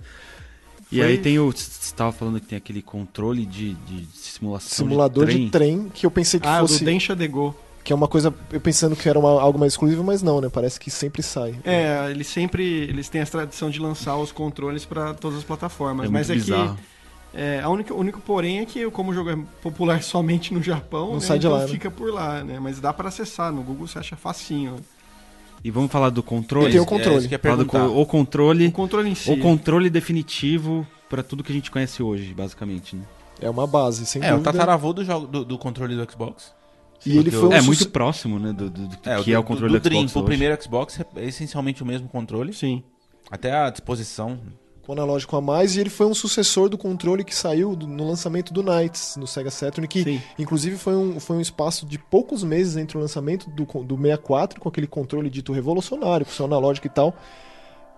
E Foi- aí tem o. Você tava falando que tem aquele controle de, de simulação. Simulador de de trem. trem que eu pensei que Ah, fosse. o do Densha de Go. Que é uma coisa. Eu pensando que era uma- algo mais exclusivo, mas não, né? Parece que sempre sai. É, eles sempre eles têm a tradição de lançar os controles pra todas as plataformas. É mas muito é bizarro. que é, a única, o único porém é que como o jogo é popular (laughs) somente no Japão, Não né, sai de então lá, né? fica por lá, né? Mas dá pra acessar, no Google você acha facinho. E vamos falar do controle? Tem o É controle. Falar do o controle. O controle em si. O controle definitivo pra tudo que a gente conhece hoje, basicamente, né? É uma base, sem É, o dúvida. tataravô do, jogo, do, do controle do Xbox. E ele foi um é muito próximo, né? Do, do- do É, que o é o controle do, do, Dream Xbox pro hoje. primeiro Xbox é essencialmente o mesmo controle. Sim. Até a disposição. Com analógico a mais, e ele foi um sucessor do controle que saiu do- no lançamento do Knights no Sega Saturn, que Sim. inclusive foi um, foi um espaço de poucos meses entre o lançamento do, do 64, com aquele controle dito revolucionário, com seu analógico e tal,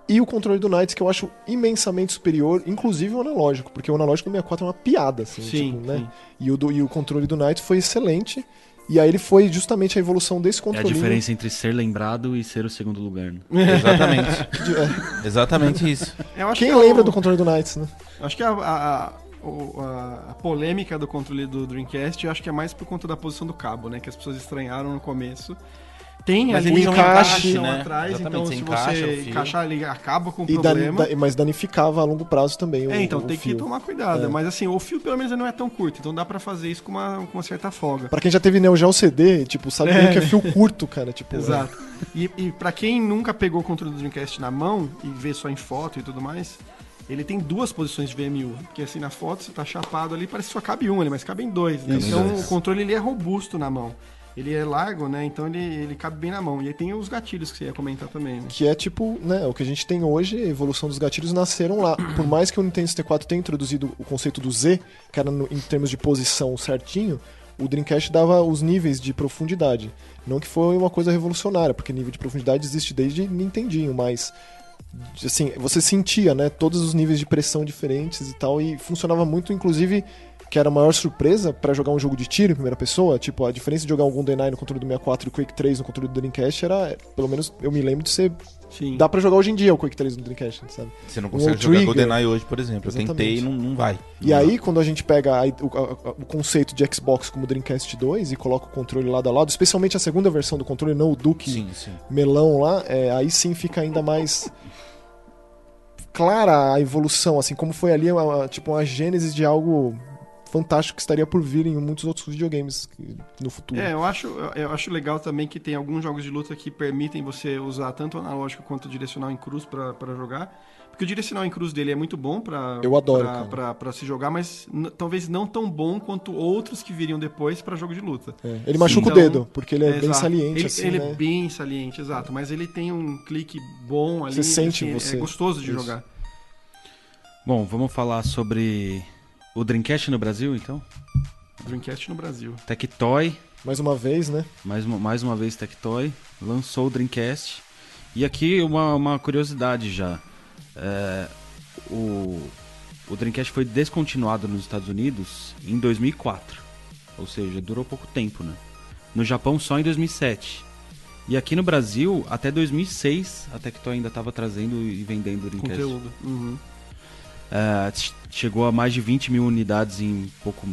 e o controle do Knights, que eu acho imensamente superior, inclusive o analógico, porque o analógico do 64 é uma piada, assim, Sim, tipo, né? sim. E o, do- e o controle do Knights foi excelente, e aí ele foi justamente a evolução desse É a controle. diferença entre ser lembrado e ser o segundo lugar, né? (laughs) Exatamente. (laughs) Exatamente isso. Eu acho Quem que é o- lembra do controle do Knights, né? Acho que a, a, a- o- a- a polêmica do controle do Dreamcast, eu acho que é mais por conta da posição do cabo, né? Que as pessoas estranharam no começo. Tem Mas um são encaixe encaixe, né? atrás, Exatamente, então se encaixa você encaixar ele acaba com o E problema. da- mas danificava a longo prazo também o É, então o tem fio. que tomar cuidado. É. Mas assim, o fio pelo menos ele não é tão curto, então dá pra fazer isso com uma, com uma certa folga. Pra quem já teve Neo Geo CD, tipo, sabe É. que é fio curto, cara. Tipo, (laughs) Exato. E, e para quem nunca pegou o controle do Dreamcast na mão e vê só em foto e tudo mais, ele tem duas posições de VMU. Porque assim, na foto você tá chapado ali, parece que só cabe um ali, mas cabem dois. né? Então Dois. o controle ele é robusto na mão. Ele é largo, né? Então ele, ele cabe bem na mão. E aí tem os gatilhos que você ia comentar também, né? Que é tipo, né, o que a gente tem hoje, a evolução dos gatilhos nasceram lá. (clears throat) Por mais que o Nintendo 64 tenha introduzido o conceito do Z, que era no- em termos de posição certinho, o Dreamcast dava os níveis de profundidade. Não que foi uma coisa revolucionária, porque nível de profundidade existe desde Nintendinho, mas assim, você sentia, né, todos os níveis de pressão diferentes e tal, e funcionava muito, inclusive, que era a maior surpresa pra jogar um jogo de tiro em primeira pessoa, tipo, a diferença de jogar um GoldenEye no controle do 64 e o Quake 3 no controle do Dreamcast era, pelo menos eu me lembro de ser Sim. Dá pra jogar hoje em dia o Quake 3 no Dreamcast, sabe? Você não Um consegue jogar trigger. GoldenEye hoje, por exemplo. Eu Exatamente. tentei e não, não vai. E aí, quando a gente pega a- o, a- o conceito de Xbox como Dreamcast 2 e coloca o controle lado a lado, especialmente a segunda versão do controle, não o Duke Sim, sim. melão lá, é, aí sim fica ainda mais clara a evolução, assim, como foi ali uma, tipo uma gênese de algo fantástico que estaria por vir em muitos outros videogames no futuro. É, eu acho, eu acho legal também que tem alguns jogos de luta que permitem você usar tanto o analógico quanto o direcional em cruz pra pra jogar. Porque o direcional em cruz dele é muito bom pra, Eu adoro, pra se jogar, mas talvez não tão bom quanto outros que viriam depois pra jogo de luta. É, Ele machuca Então, o dedo, porque ele é, bem exato. saliente, ele, assim, ele né? é bem saliente, exato. Mas ele tem um clique bom ali. Você sente assim, você. É gostoso de Isso. jogar. Bom, vamos falar sobre o Dreamcast no Brasil, então? Dreamcast no Brasil. Tectoy, Mais uma vez, né? mais uma, mais uma vez Tectoy, lançou o Dreamcast. E aqui uma, uma curiosidade já. É, o, o Dreamcast foi descontinuado nos Estados Unidos em 2004. Ou seja, durou pouco tempo, né? No Japão só em 2007. E aqui no Brasil até 2006, até que tu ainda estava trazendo e vendendo o Dreamcast. Conteúdo. Uhum. Ch- chegou a mais de 20 mil unidades em pouco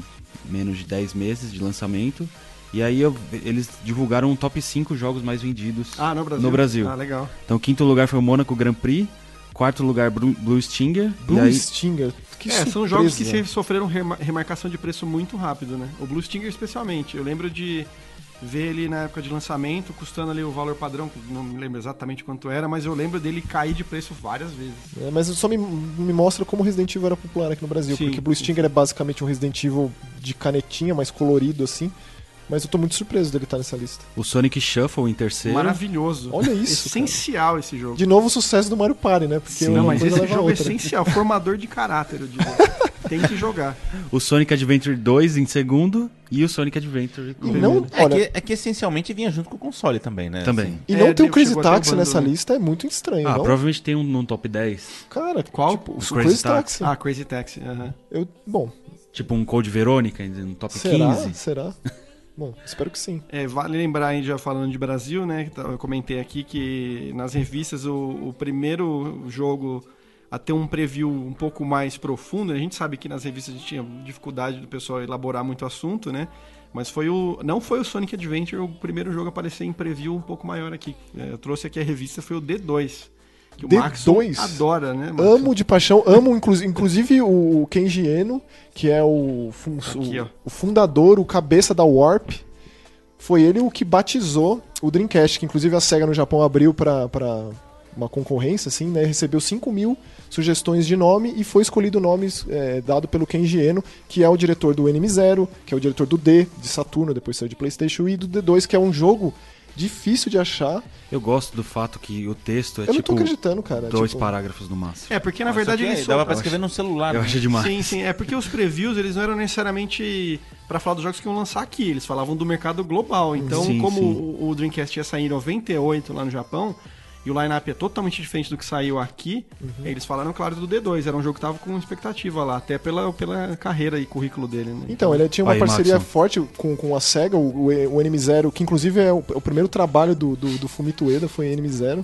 menos de 10 meses de lançamento. E aí eu- eles divulgaram um top 5 jogos mais vendidos Ah, no Brasil? no Brasil. Ah, legal. Então, quinto lugar foi o Monaco Grand Prix, quarto lugar Blue Stinger, Blue e aí Stinger. Que é, são surpresa. jogos que sofreram rema- remarcação de preço muito rápido, né? O Blue Stinger especialmente. Eu lembro de ver ele na época de lançamento, custando ali o valor padrão, que não me lembro exatamente quanto era, mas eu lembro dele cair de preço várias vezes. É, mas só me, me mostra como Resident Evil era popular aqui no Brasil. Sim, porque Blue sim, Stinger é basicamente um Resident Evil de canetinha, mais colorido assim. Mas eu tô muito surpreso dele estar nessa lista. o Sonic Shuffle em terceiro. Maravilhoso. Olha isso, (laughs) Essencial esse jogo. De novo o sucesso do Mario Party, né? Porque Sim, Não, mas esse jogo é essencial, (laughs) formador de caráter, eu diria. (laughs) Tem que jogar. O Sonic Adventure 2 em segundo e o Sonic Adventure E não, É, olha, que, é que essencialmente vinha junto com o console também, né? Também. Assim. e É, não ter o Crazy Taxi nessa né? lista é muito estranho, Ah, não? provavelmente tem um no top 10. Cara, Qual? Tipo, o Crazy, Crazy Taxi. Ah, Crazy Taxi. aham. Eu, bom, Tipo um Code Verônica no top será? 15. Será? Bom, espero que sim. É, vale lembrar aí, já falando de Brasil, né? tá- Eu comentei aqui que nas revistas o, o primeiro jogo a ter um preview um pouco mais profundo. A gente sabe que nas revistas a gente tinha dificuldade do pessoal elaborar muito assunto, né? Mas foi o. Não foi o Sonic Adventure o primeiro jogo a aparecer em preview um pouco maior aqui. É, eu trouxe aqui a revista, foi o D2. Que o D2? Max adora, né? Maxon? Amo de paixão, amo inclu- inclusive o Kenji Eno, que é o, fun- Aqui, o- o fundador, o cabeça da Warp. Foi ele o que batizou o Dreamcast, que inclusive a SEGA no Japão abriu pra pra uma concorrência, assim, né? Recebeu 5 mil sugestões de nome e foi escolhido o nome é, dado pelo Kenji Eno, que é o diretor do NM0, que é o diretor do D, de Saturno, depois saiu de Playstation, e do D2, que é um jogo difícil de achar. Eu gosto do fato que o texto é Eu não tô tipo acreditando, cara. dois tipo, parágrafos no máximo. É, porque na Nossa, verdade aqui eles dava pra escrever num celular. Eu né? acho demais. Sim, sim. É porque os previews, eles não eram necessariamente pra falar dos jogos que iam lançar aqui. Eles falavam do mercado global. Então, Sim, como sim. O, o Dreamcast ia sair em 98 lá no Japão, e o line-up é totalmente diferente do que saiu aqui, Uhum. eles falaram, claro, do D2. Era um jogo que tava com expectativa lá, até pela, pela carreira e currículo dele, né? Então, ele tinha uma Aí, parceria Maxon. forte com, com a SEGA, o, o NM0, que inclusive é o, é o primeiro trabalho do, do, do Fumito Ueda, foi NM0.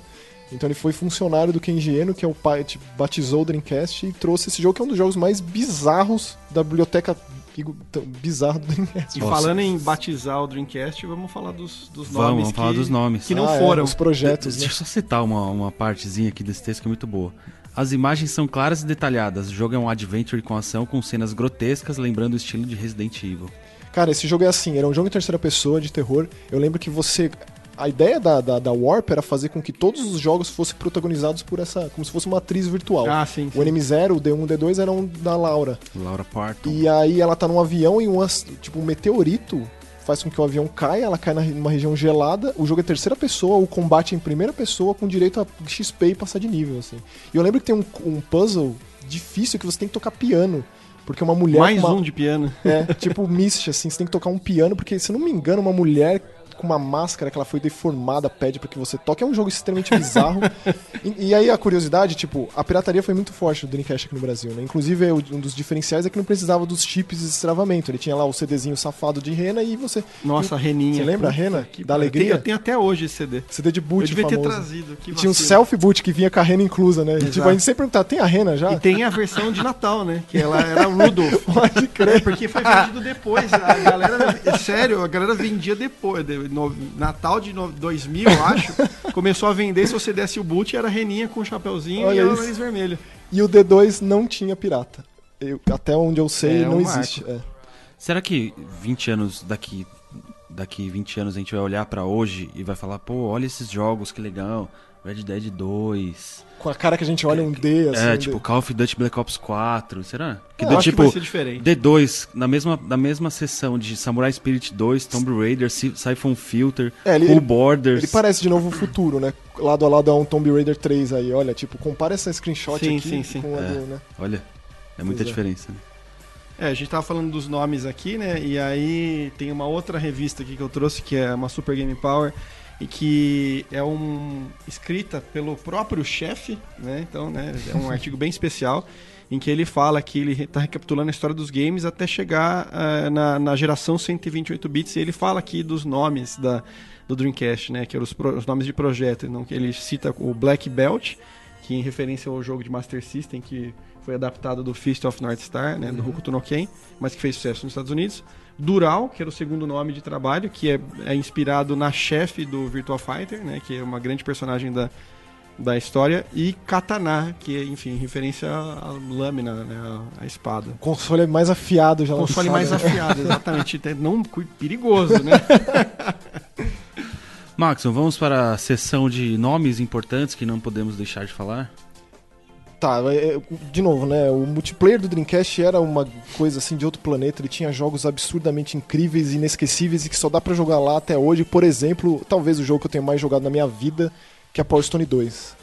Então ele foi funcionário do Kenji Eno, que é o pai, tipo, batizou o Dreamcast e trouxe esse jogo, que é um dos jogos mais bizarros da biblioteca digo, tão bizarro do Dreamcast. E Nossa. falando em batizar o Dreamcast, vamos falar dos, dos Vamos, nomes vamos falar que, dos nomes. que não Ah, é, foram. os projetos, Deixa né? eu só citar uma, uma partezinha aqui desse texto que é muito boa. As imagens são claras e detalhadas. O jogo é um adventure com ação com cenas grotescas, lembrando o estilo de Resident Evil. Cara, esse jogo é assim, era um jogo em terceira pessoa de terror. Eu lembro que você. A ideia da, da, da Warp era fazer com que todos os jogos fossem protagonizados por essa. como se fosse uma atriz virtual. Ah, sim, sim. O NM0, o D1 e o D2 eram da Laura. Laura Parton. E aí ela tá num avião e um, tipo, um meteorito faz com que o avião caia, ela cai na- numa região gelada. O jogo é terceira pessoa, o combate é em primeira pessoa com direito a XP e passar de nível, assim. E eu lembro que tem um, um puzzle difícil que você tem que tocar piano. Porque uma mulher. Mais uma, um de piano. É, tipo Mist, assim, você tem que tocar um piano, porque, se eu não me engano, uma mulher com uma máscara que ela foi deformada pede pra que você toque. É um jogo extremamente bizarro. (laughs) e, e aí a curiosidade, tipo, a pirataria foi muito forte do Dreamcast aqui no Brasil, né? Inclusive, um dos diferenciais é que não precisava dos chips de destravamento. Ele tinha lá o CDzinho safado de rena e você. Nossa, a Reninha. Você lembra a Rena? que Da. Alegria? Eu tenho até hoje esse CD. CD de Eu boot devia ter famoso. trazido. Que E tinha um self-boot que vinha com a rena inclusa, né? E, tipo, a gente sempre perguntava, tem a rena já? E tem a versão de Natal, né? Que ela era o Rudolph. (laughs) Pode crer. porque foi vendido depois. A galera, (laughs) sério, a galera vendia depois. No- Natal de no- 2000, eu acho. (laughs) Começou a vender, se você desse o boot, era reninha com o chapeuzinho Olha e o isso. nariz vermelho. E o D2 não tinha pirata. Eu- até onde eu sei, É não um existe. É. Será que 20 anos daqui daqui 20 anos a gente vai olhar pra hoje e vai falar, pô, olha esses jogos, que legal. Red Dead 2. Com a cara que a gente olha um D, assim. é, um tipo D. Call of Duty Black Ops 4, será? Que do Eu acho tipo que vai ser diferente. D2, na mesma, na mesma sessão de Samurai Spirit 2, Tomb Raider, Si- Siphon Filter, É, ele- Cool ele- Borders. Ele parece de novo o futuro, né? Lado a lado é um Tomb Raider 3 aí, olha, tipo, compara essa screenshot Sim, aqui sim, sim. com a É. do, né? Olha, é muita Pois é. diferença. Né? É, a gente tava falando dos nomes aqui, né? E aí tem uma outra revista aqui que eu trouxe, que é uma Super Game Power. E que é um escrita pelo próprio chefe, né? Então, né, é um (laughs) artigo bem especial em que ele fala que ele está recapitulando a história dos games até chegar uh, na, na, geração 128 bits e ele fala aqui dos nomes da, do Dreamcast, né? Que eram os, os nomes de projeto. Então, ele cita o Black Belt, que em referência ao jogo de Master System que foi adaptado do Fist of North Star, né, do uhum. Hokuto no Ken, mas que fez sucesso nos Estados Unidos. Dural, que era o segundo nome de trabalho, que é, é inspirado na chefe do Virtua Fighter, né, que é uma grande personagem da, da história, e Katana, que é, enfim, referência à lâmina, né, à, espada. Console mais afiado já Console mais né? afiado, (laughs) exatamente. Não perigoso, né? (laughs) Max, vamos para a sessão de nomes importantes que não podemos deixar de falar? Tá, é, de novo, né? O multiplayer do Dreamcast era uma coisa assim de outro planeta. Ele tinha jogos absurdamente incríveis inesquecíveis e que só dá para jogar lá até hoje. Por exemplo, talvez o jogo que eu tenho mais jogado na minha vida, que é Power Stone 2.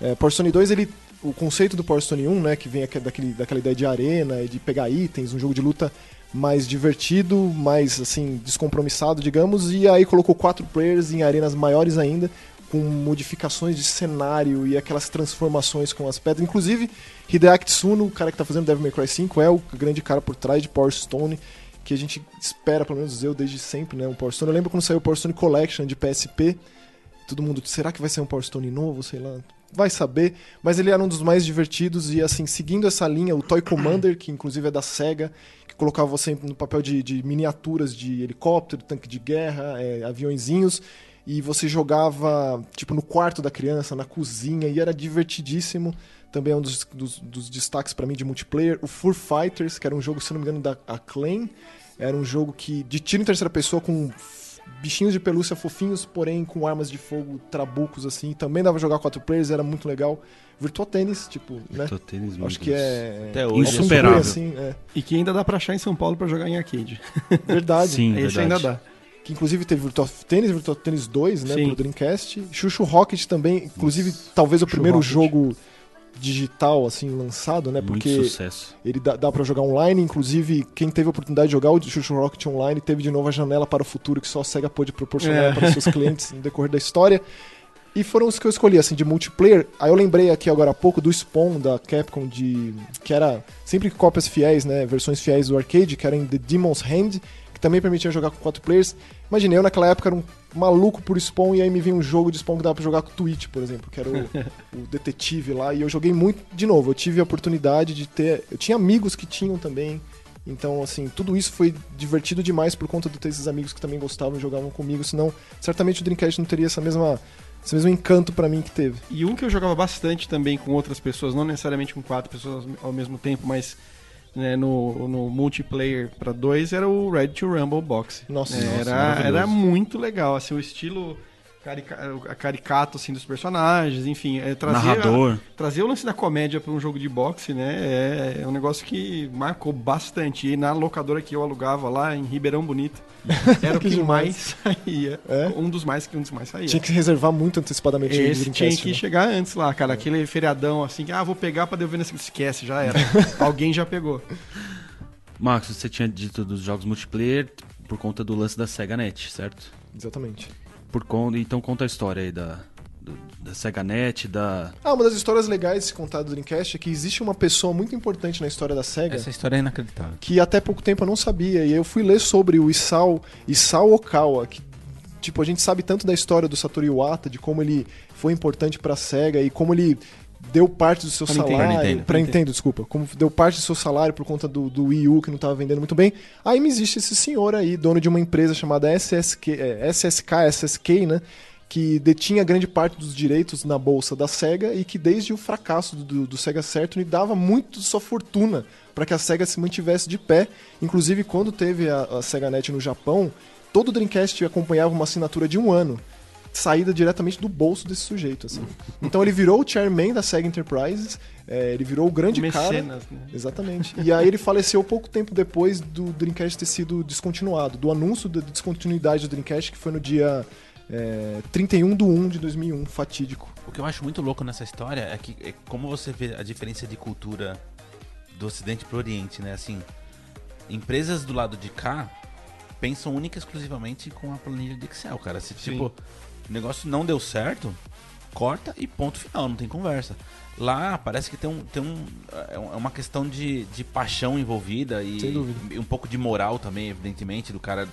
É, Power Stone 2, ele, o conceito do Power Stone 1, né, que vem daquele, daquela ideia de arena e de pegar itens, um jogo de luta mais divertido, mais assim descompromissado, digamos, e aí colocou quatro players em arenas maiores ainda, com modificações de cenário e aquelas transformações com as pedras. Inclusive, Hideaki Tsuno, o cara que está fazendo Devil May Cry 5, é o grande cara por trás de Power Stone, que a gente espera, pelo menos eu desde sempre, né, um Power Stone. Eu lembro quando saiu o Power Stone Collection de PSP, todo mundo, será que vai ser um Power Stone novo, sei lá. Vai saber, mas ele era um dos mais divertidos e assim, seguindo essa linha, o Toy (clears throat) Commander, que inclusive é da SEGA, que colocava você no papel de, de miniaturas de helicóptero, tanque de guerra, é, aviãozinhos, e você jogava tipo no quarto da criança, na cozinha, e era divertidíssimo. Também é um dos, dos, dos destaques para mim de multiplayer. O Fur Fighters, que era um jogo, se não me engano, da Acclaim. Era um jogo que de tiro em terceira pessoa com bichinhos de pelúcia fofinhos, porém com armas de fogo, trabucos assim. Também dava pra jogar quatro players, era muito legal. Virtual Tênis, tipo, né? Virtual Tênis, Acho que é até hoje insuperável. Assim, é. E que ainda dá pra achar em São Paulo para jogar em arcade. Verdade. Sim, Esse verdade. ainda dá que inclusive teve Virtual Tennis, Virtual Tennis 2, né, Sim. pro Dreamcast. Chuchu Rocket também, inclusive Nossa. talvez o Chuchu primeiro Rocket. jogo digital assim lançado, né? Porque Muito sucesso. ele dá, dá para jogar online, inclusive quem teve a oportunidade de jogar o Chuchu Rocket online teve de novo a janela para o futuro que só a Sega pôde proporcionar é. para seus (laughs) clientes no decorrer da história. E foram os que eu escolhi, assim, de multiplayer. Aí eu lembrei aqui agora há pouco do Spawn da Capcom, de que era sempre cópias fiéis, né? Versões fiéis do arcade, que era em The Demon's Hand também permitia jogar com quatro players. Imaginei, eu naquela época era um maluco por Spawn e aí me vinha um jogo de Spawn que dava pra jogar com Twitch, por exemplo, que era o, (laughs) o, detetive lá. E eu joguei muito, de novo, eu tive a oportunidade de ter. Eu tinha amigos que tinham também. Então, assim, tudo isso foi divertido demais por conta de ter esses amigos que também gostavam e jogavam comigo. Senão, certamente o Dreamcast não teria essa mesma esse mesmo encanto para mim que teve. E um que eu jogava bastante também com outras pessoas, não necessariamente com quatro pessoas ao mesmo tempo, mas né, no, no multiplayer para dois era o Red to Rumble Box. Nossa, nossa era, era muito legal, assim, o estilo carica caricato assim dos personagens, enfim, é, trazer Narrador. trazer o lance da comédia para um jogo de boxe, né? É, é, um negócio que marcou bastante. E na locadora que eu alugava lá em Ribeirão Bonito, (laughs) era o que, que mais saía. É? Um dos mais que um dos mais saía. Tinha que reservar muito antecipadamente Esse tinha que né? chegar antes lá, cara, é. aquele feriadão assim, que ah, vou pegar para devolver nesse esquece, já era. (laughs) Alguém já pegou. Marcos, você tinha dito dos jogos multiplayer por conta do lance da Sega Net, certo? Exatamente. Por conta, então conta a história aí da, do, da SegaNet, da... Ah, uma das histórias legais de se contar do Dreamcast é que existe uma pessoa muito importante na história da SEGA. Essa história é inacreditável. Que até pouco tempo eu não sabia. E eu fui ler sobre o Isao, Isao Okawa, que tipo, a gente sabe tanto da história do Satoru Iwata, de como ele foi importante para a Sega e como ele deu parte do seu pra salário. Para Nintendo, desculpa. Como deu parte do seu salário por conta do, do Wii U que não estava vendendo muito bem. Aí me existe esse senhor aí, dono de uma empresa chamada SSK, é, SSK, SSK, né? Que detinha grande parte dos direitos na bolsa da SEGA e que desde o fracasso do, do Sega Saturn dava muito de sua fortuna para que a SEGA se mantivesse de pé. Inclusive, quando teve a, a SEGA Net no Japão, todo o Dreamcast acompanhava uma assinatura de um ano saída diretamente do bolso desse sujeito, assim. Então ele virou o chairman da SEGA Enterprises, é, ele virou o grande o cara. Né? Exatamente. E aí ele faleceu pouco tempo depois do Dreamcast ter sido descontinuado, do anúncio da descontinuidade do Dreamcast, que foi no dia é, 31 de 1 de 2001, fatídico. O que eu acho muito louco nessa história é que é como você vê a diferença de cultura do Ocidente pro Oriente, né? Assim, empresas do lado de cá pensam única e exclusivamente com a planilha de Excel, cara. Se, tipo, O negócio não deu certo, corta e ponto final, não tem conversa. Lá parece que tem um. Tem um é uma questão de, de paixão envolvida e, um pouco de moral também, evidentemente, do cara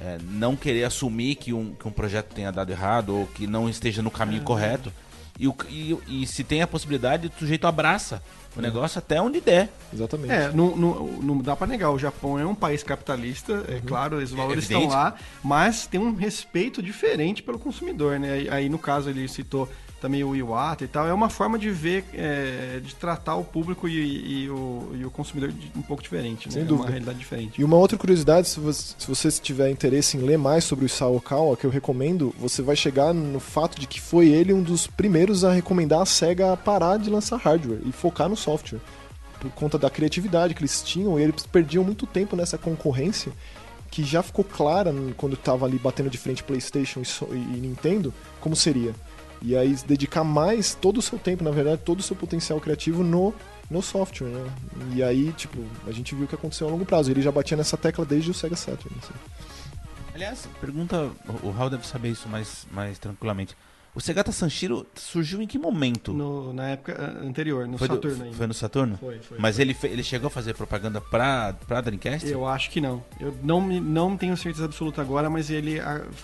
é, não querer assumir que um, que um projeto tenha dado errado ou que não esteja no caminho correto. E, o- e, e se tem a possibilidade, o sujeito abraça o negócio até onde der. Exatamente. É, não, não, não dá pra negar. O Japão é um país capitalista, é claro, os valores estão lá, mas tem um respeito diferente pelo consumidor, né? Aí, no caso, ele citou também o Iwata e tal. É uma forma de ver, é, de tratar o público e, e o, e o consumidor um pouco diferente, né? Sem É dúvida. uma realidade diferente. E uma outra curiosidade, se você, se você tiver interesse em ler mais sobre o Isao Okawa, que eu recomendo, você vai chegar no fato de que foi ele um dos primeiros a recomendar a SEGA a parar de lançar hardware e focar no software. Por conta da criatividade que eles tinham, e eles perdiam muito tempo nessa concorrência, que já ficou clara quando estava ali batendo de frente PlayStation e, e Nintendo, como seria. E aí dedicar mais todo o seu tempo, na verdade, todo o seu potencial criativo no, no software, né? E aí, tipo, a gente viu o que aconteceu a longo prazo. Ele já batia nessa tecla desde o Sega Saturn. assim. Aliás, pergunta. O Raul deve saber isso mais, mais tranquilamente. O Segata Sanshiro surgiu em que momento? No- na época anterior, no foi, do- Saturno ainda. foi no Saturno? Foi, foi. Mas ele, fe- ele chegou a fazer propaganda pra, pra Dreamcast? Eu acho que não. Eu não, não tenho certeza absoluta agora, mas ele,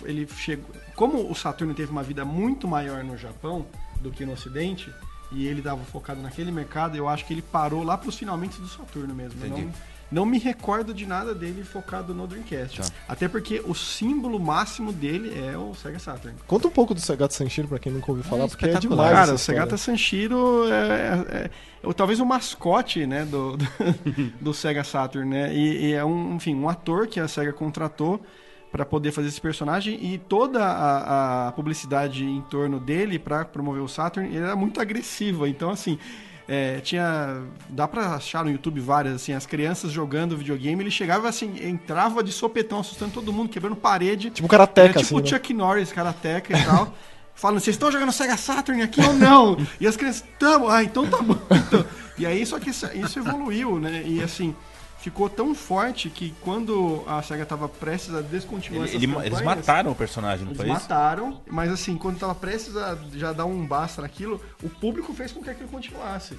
ele chegou. Como o Saturno teve uma vida muito maior no Japão do que no Ocidente, e ele estava focado naquele mercado, eu acho que ele parou lá pros finalmente do Saturno mesmo. Entendi. Não, não me recordo de nada dele focado no Dreamcast. Tá. Até porque o símbolo máximo dele é o Sega Saturn. Conta um pouco do Segata Sanshiro pra quem nunca ouviu falar, porque é demais. Cara, o. Segata Sanshiro é, é- é o- talvez o mascote, né, do, do, (laughs) do Sega Saturn, né? E, e é um, enfim, um ator que a Sega contratou para poder fazer esse personagem e toda a, a publicidade em torno dele para promover o Saturn ele era muito agressiva. Então, assim, é, tinha. Dá pra achar no YouTube várias, assim, as crianças jogando videogame, ele chegava assim, entrava de sopetão, assustando todo mundo, quebrando parede. Tipo karateca, Era tipo assim, o né? Chuck Norris, karateca e tal. (laughs) Falando, vocês estão jogando Sega Saturn aqui ou não? E as crianças, tamo, ah, então tá bom. (laughs) então." E aí, só que isso, isso evoluiu, né? E assim, ficou tão forte que quando a Sega tava prestes a descontinuar Ele- essas ele- campanhas, eles mataram o personagem, não eles foi isso? mataram, mas assim, quando tava prestes a já dar um basta naquilo, o público fez com que aquilo continuasse.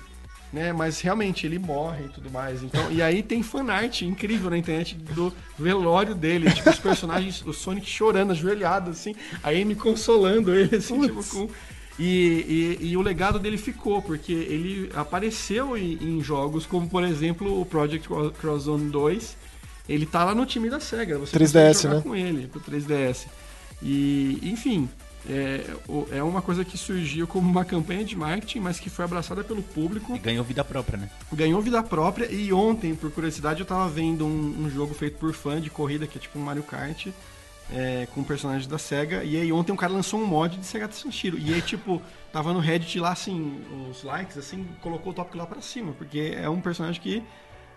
Né, mas realmente ele morre e tudo mais. Então, e aí tem fanart incrível na internet do velório dele, tipo os personagens, o Sonic chorando, ajoelhado assim, a Amy consolando ele assim, tipo com e, e, e o legado dele ficou, porque ele apareceu em, em jogos como, por exemplo, o Project Cross Zone 2. Ele tá lá no time da SEGA. Você 3DS, consegue jogar né? com ele, pro 3DS. E, enfim, é, é uma coisa que surgiu como uma campanha de marketing, mas que foi abraçada pelo público E ganhou vida própria, né? ganhou vida própria e ontem, por curiosidade, eu tava vendo um, um jogo feito por fã de corrida, que é tipo um Mario Kart, é, com personagens da SEGA, e aí ontem um cara lançou um mod de Sega Sanshiro, e aí tipo, tava no Reddit lá assim, os likes, assim, colocou o tópico lá pra cima, porque é um personagem que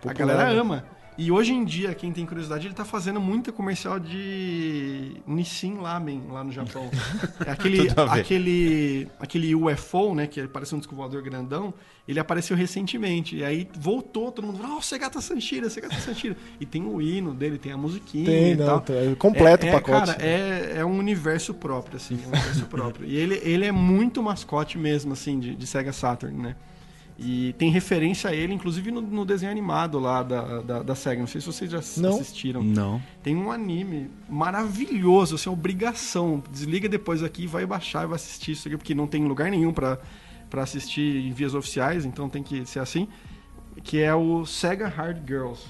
a Popular, galera né? ama. E hoje em dia, quem tem curiosidade, ele tá fazendo muita comercial de Nissin Lamen lá no Japão. (laughs) É aquele, aquele, aquele UFO, né, que parece um disco voador grandão, ele apareceu recentemente. E aí voltou, todo mundo falou, oh, Segata Sanshiro, Segata Sanshiro. E tem o hino dele, tem a musiquinha Tem, e não, tal. é completo é, o pacote. Cara, é, é um universo próprio, assim, um universo (laughs) próprio. E ele, ele é muito mascote mesmo, assim, de, de Sega Saturn, né? E tem referência a ele, inclusive no, no desenho animado lá da, da, da SEGA. Não sei se vocês já Não. assistiram. Não. Tem um anime maravilhoso, assim, obrigação. Desliga depois aqui, vai baixar e vai assistir isso aqui, porque não tem lugar nenhum pra, pra assistir em vias oficiais, então tem que ser assim. Que é o Sega Hard Girls.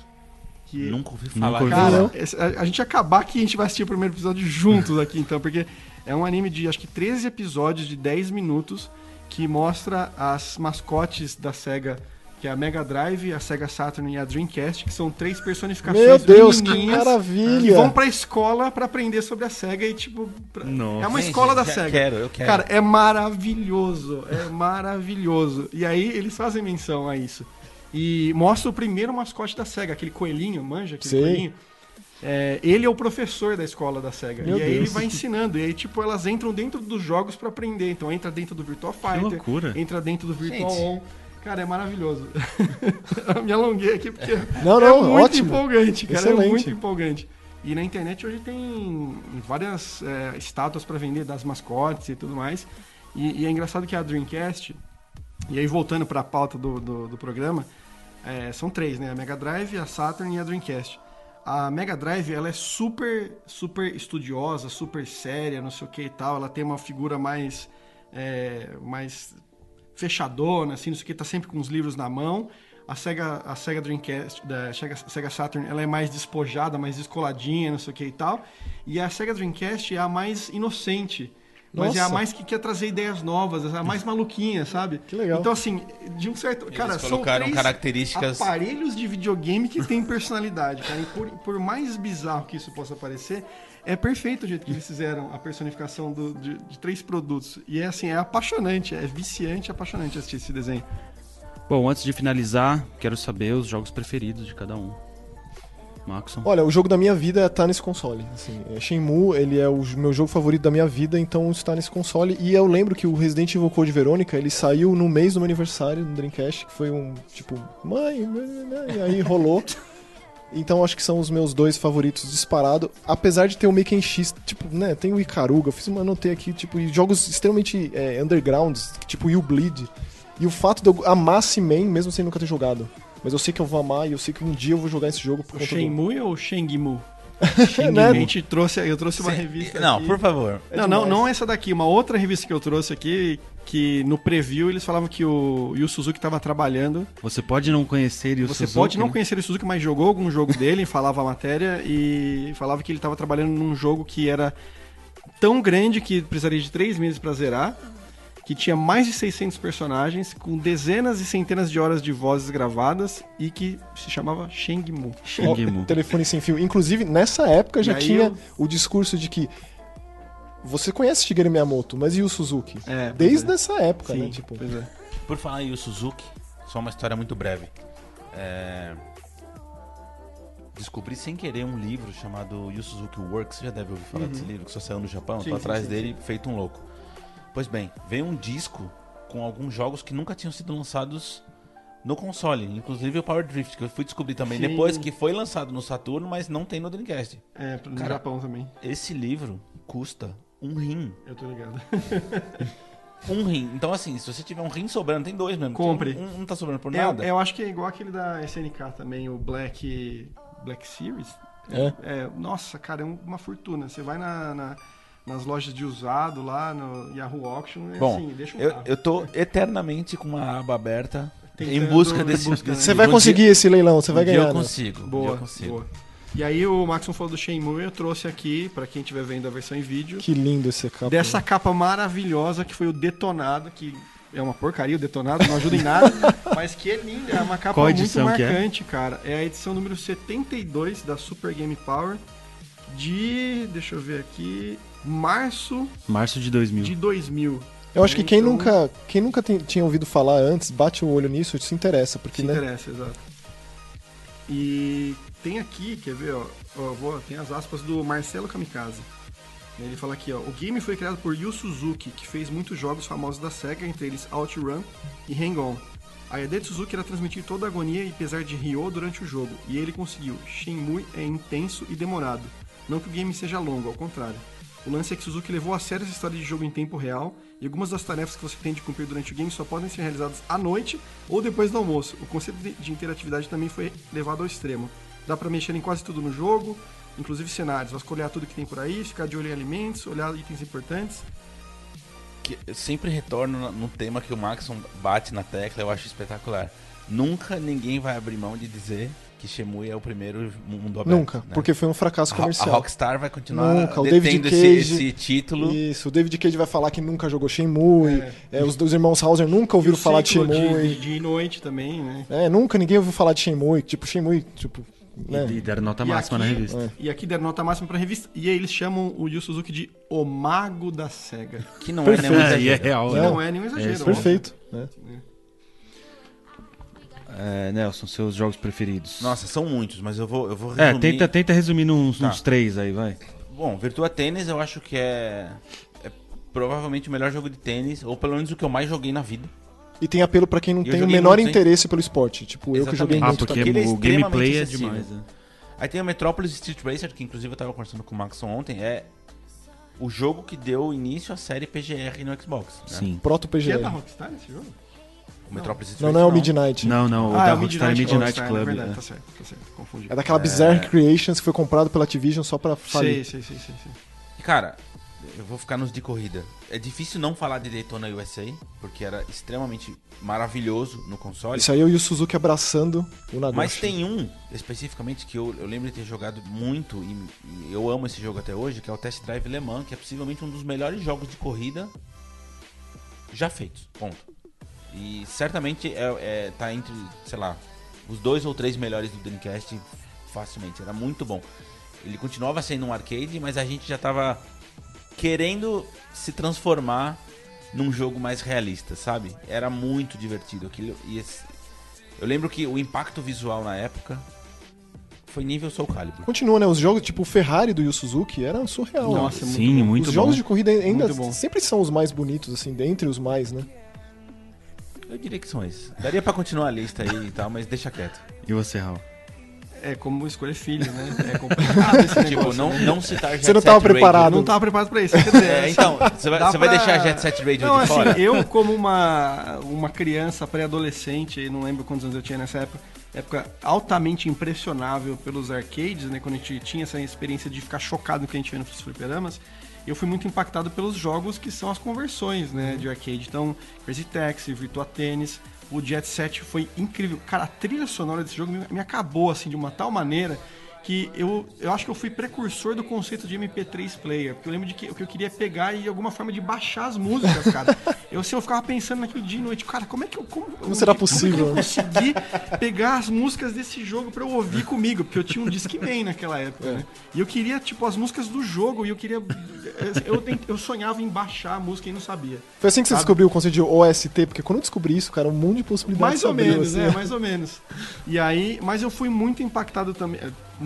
Que, Nunca ouvi Nunca falar. ouvi disso. cara, a, a gente acabar aqui, a gente vai assistir o primeiro episódio juntos aqui, então, porque é um anime de acho que 13 episódios de 10 minutos que mostra as mascotes da SEGA, que é a Mega Drive, a Sega Saturn e a Dreamcast, que são três personificações Meu Deus, que maravilha! que vão pra escola pra aprender sobre a SEGA e, tipo, pra- Nossa. é uma Gente, escola da já SEGA. Quero, eu quero. Cara, é maravilhoso, é maravilhoso. E aí eles fazem menção a isso. E mostra o primeiro mascote da SEGA, aquele coelhinho, manja aquele Sei. coelhinho. É, ele é o professor da escola da SEGA. Meu e aí ele Deus. vai ensinando. E aí, tipo, elas entram dentro dos jogos pra aprender. Então entra dentro do Virtua Fighter, loucura. entra dentro do Virtual Gente. On. Cara, é maravilhoso. (laughs) eu me alonguei aqui porque Não, é não, muito ótimo. empolgante, cara. É Excelente. muito empolgante. E na internet hoje tem várias é, estátuas para vender das mascotes e tudo mais. E, e, é engraçado que a Dreamcast, e aí voltando para a pauta do, do, do programa, é, são três, né? A Mega Drive, a Saturn e a Dreamcast. A Mega Drive, ela é super, super estudiosa, super séria, não sei o que e tal. Ela tem uma figura mais, é, mais fechadona, assim, não sei o que, tá sempre com os livros na mão. A Sega, a Sega Dreamcast, da Sega, Sega Saturn, ela é mais despojada, mais descoladinha, não sei o que e tal. E a Sega Dreamcast é a mais inocente. Mas é a mais que quer trazer ideias novas, é a mais maluquinha, sabe? Que legal. Então, assim, de um certo. Eles cara, colocaram são três características- aparelhos de videogame que têm personalidade, cara. E por, por mais bizarro que isso possa parecer, é perfeito o jeito que eles fizeram a personificação do- de, de três produtos. E é assim, é apaixonante, é viciante, é apaixonante assistir esse desenho. Bom, antes de finalizar, quero saber os jogos preferidos de cada um. Maxon. Olha, o jogo da minha vida tá nesse console. Assim, Shenmue, ele é o meu jogo favorito da minha vida, então está nesse console. E eu lembro que o Resident Evil Code Verônica, ele saiu no mês do meu aniversário no Dreamcast, que foi um, tipo, mãe, mãe, mãe", e aí rolou. (laughs) Então acho que são os meus dois favoritos disparado. Apesar de ter o Maken X, tipo, né, tem o Icaruga, eu fiz uma anotei aqui, tipo, e jogos extremamente é, undergrounds, tipo You Bleed. E o fato de eu amar Seaman, mesmo sem nunca ter jogado. Mas eu sei que eu vou amar e eu sei que um dia eu vou jogar esse jogo por O conta do... Shenmue ou o Shengmu? (laughs) Né? A gente trouxe, eu trouxe uma Cê- revista Não, aqui. por favor. É não, não, demais. não essa daqui, uma outra revista que eu trouxe aqui, que no preview eles falavam que o Yu Suzuki estava trabalhando. Você pode não conhecer e o Você Suzuki, pode não né? conhecer o Suzuki, mas jogou algum jogo dele, (laughs) falava a matéria, e falava que ele estava trabalhando num jogo que era tão grande que precisaria de três meses para zerar, que tinha mais de 600 personagens, com dezenas e centenas de horas de vozes gravadas, e que se chamava Shengmu. Shengemu. Telefone sem fio. Inclusive, nessa época já tinha eu- o discurso de que você conhece Shigeru Miyamoto, mas e o Suzuki? É, Desde é. essa época, Sim, né? Tipo, pois é. Por falar em Yu Suzuki, só uma história muito breve. É, Descobri sem querer um livro chamado Yu Suzuki Works. Você já deve ouvir falar desse livro, que só saiu no Japão. Uhum. Sim, Tô sim, atrás sim, dele, feito um louco. Pois bem, veio um disco com alguns jogos que nunca tinham sido lançados no console. Inclusive o Power Drift, que eu fui descobrir também Sim. depois que foi lançado no Saturno, mas não tem no Dreamcast. É, no Cara, Japão também. Esse livro custa um rim. Eu tô ligado. (laughs) Um rim. Então, assim, se você tiver um rim sobrando, tem dois mesmo. Compre. Um, um não tá sobrando por É, nada. eu acho que é igual aquele da SNK também, o Black Black Series. É. É, nossa, cara, é uma fortuna. Você vai na, na- nas lojas de usado lá no Yahoo Auction, é Bom, assim, deixa um Eu, carro. eu tô eternamente com uma aba aberta Tentando- em busca desse. em busca, né? você vai um conseguir dia- esse leilão, você vai um ganhar. Eu né? consigo. um dia Boa, eu consigo. boa. E aí o Maxon falou do Shenmue, eu trouxe aqui, pra quem estiver vendo a versão em vídeo, Que lindo esse capa. dessa capa maravilhosa que foi o Detonado, que é uma porcaria o Detonado, não ajuda em nada, (laughs) mas que é linda, é uma capa muito é? marcante, cara. É a edição número 72 da Super Game Power de, deixa eu ver aqui, março Março de 2000. de 2000. Eu acho que quem Então- nunca, quem nunca tem- tinha ouvido falar antes, bate o olho nisso e se interessa, porque Se né? interessa, exato. E tem aqui, quer ver, ó, ó, vou, tem as aspas do Marcelo Kamikaze. Ele fala aqui, ó, o game foi criado por Yu Suzuki, que fez muitos jogos famosos da SEGA, entre eles OutRun e Hang-On. A ideia de Suzuki era transmitir toda a agonia e pesar de Ryo durante o jogo, e ele conseguiu. Shenmue é intenso e demorado. Não que o game seja longo, ao contrário. O lance é que Suzuki levou a sério essa história de jogo em tempo real, e algumas das tarefas que você tem de cumprir durante o game só podem ser realizadas à noite ou depois do almoço. O conceito de- de interatividade também foi levado ao extremo. Dá pra mexer em quase tudo no jogo, inclusive cenários, vasculhar tudo que tem por aí, ficar de olho em alimentos, olhar itens importantes. Que eu sempre retorno no- no tema que o Maxon bate na tecla, eu acho espetacular. Nunca ninguém vai abrir mão de dizer que Shemui é o primeiro mundo aberto. Nunca, né? porque foi um fracasso comercial. a Rockstar vai continuar Nunca, o David esse, Cage- esse título. Isso, o David Cage vai falar que nunca jogou Shenmue, É. é, os dois irmãos Hauser nunca ouviram o falar de Shenmue. De, de noite também, né? É, nunca ninguém ouviu falar de Shenmue, tipo, Shenmue, tipo, né? E deram nota máxima na aqui- revista. É. E aqui deram nota máxima pra revista, e aí eles chamam o Yu Suzuki de o mago da SEGA. Que não Perfeito. é nenhum É, e é exagero. real, Que né? não é nenhum exagero. isso, ó. Perfeito. né? É, Nelson, seus jogos preferidos. Nossa, são muitos, mas eu vou, eu vou É, resumir. tenta, tenta resumir nos, Tá. nos três aí, vai. Bom, Virtua Tênis eu acho que é, é provavelmente o melhor jogo de tênis, ou pelo menos o que eu mais joguei na vida. E tem apelo pra quem não Eu tem o menor muito, hein? interesse pelo esporte. Tipo, eu que joguei Exatamente. Ah, muito porque também. Ele é o gameplay é demais. né? Aí tem o Metropolis Street Racer, que inclusive eu tava conversando com o Maxon ontem, é o jogo que deu início à série PGR no Xbox. Né? Sim. Proto Que é PGR. da Rockstar esse jogo? O Metropolis Street Não, não é o Midnight. Não, não, o ah, da é o Rockstar é Midnight, Midnight Club. É verdade, é. tá certo, tá certo, confundi. É daquela Bizarre Creations que foi comprado pela Activision só pra falir. Sei, sei, sei. E, cara, eu vou ficar nos de corrida. É difícil não falar de Daytona USA, porque era extremamente maravilhoso no console. Isso aí eu e o Suzuki abraçando o Nagoshi. Mas tem um, especificamente, que eu, eu lembro de ter jogado muito e, e eu amo esse jogo até hoje, que é o Test Drive Le Mans, que é possivelmente um dos melhores jogos de corrida já feitos. Ponto. E certamente é, é- tá entre, sei lá, os dois ou três melhores do Dreamcast facilmente. Era muito bom. Ele continuava sendo um arcade, mas a gente já tava querendo se transformar num jogo mais realista, sabe? Era muito divertido aquilo. E esse- eu lembro que o impacto visual na época foi nível Soul Calibur. Continua, né? Os jogos, tipo o Ferrari do Yu Suzuki, era surreal. Nossa, muito Sim, bom. muito os bom. jogos de corrida ainda sempre são os mais bonitos, assim, dentre os mais, né? Eu diria que são esses. Daria pra continuar a lista aí e tal, mas deixa quieto. E você, Raul? É como escolher filho, né? É (laughs) complicado esse Tipo, não, não citar Jet Você não Set tava Radio. preparado. Eu não tava preparado pra isso. Quer dizer, É, então, você vai, você vai pra- deixar Jet Set Radio Não, de assim, fora? eu como uma, uma criança pré-adolescente, não lembro quantos anos eu tinha nessa época, época altamente impressionável pelos arcades, né, quando a gente tinha essa experiência de ficar chocado no que a gente vê nos fliperamas, eu fui muito impactado pelos jogos que são as conversões, né, de arcade. Então, Crazy Taxi, Virtua Tennis, o Jet Set foi incrível. Cara, a trilha sonora desse jogo me, me acabou, assim, de uma tal maneira que eu, eu acho que eu fui precursor do conceito de MP3 player, porque eu lembro de que o que eu queria pegar e alguma forma de baixar as músicas, cara. (laughs) eu, assim, eu ficava pensando naquilo dia e noite, cara, como é que eu como, como será que- possível, Como né? é que eu consegui pegar as músicas desse jogo pra eu ouvir comigo, porque eu tinha um Discman (laughs) naquela época, né? E eu queria tipo as músicas do jogo e eu queria eu, eu sonhava em baixar a música e não sabia. Foi assim que você Sabe? descobriu o conceito de OST, porque quando eu descobri isso, cara, um mundo de possibilidades Mais ou menos, assim. né? Mais ou menos. E aí, mas eu fui muito impactado também,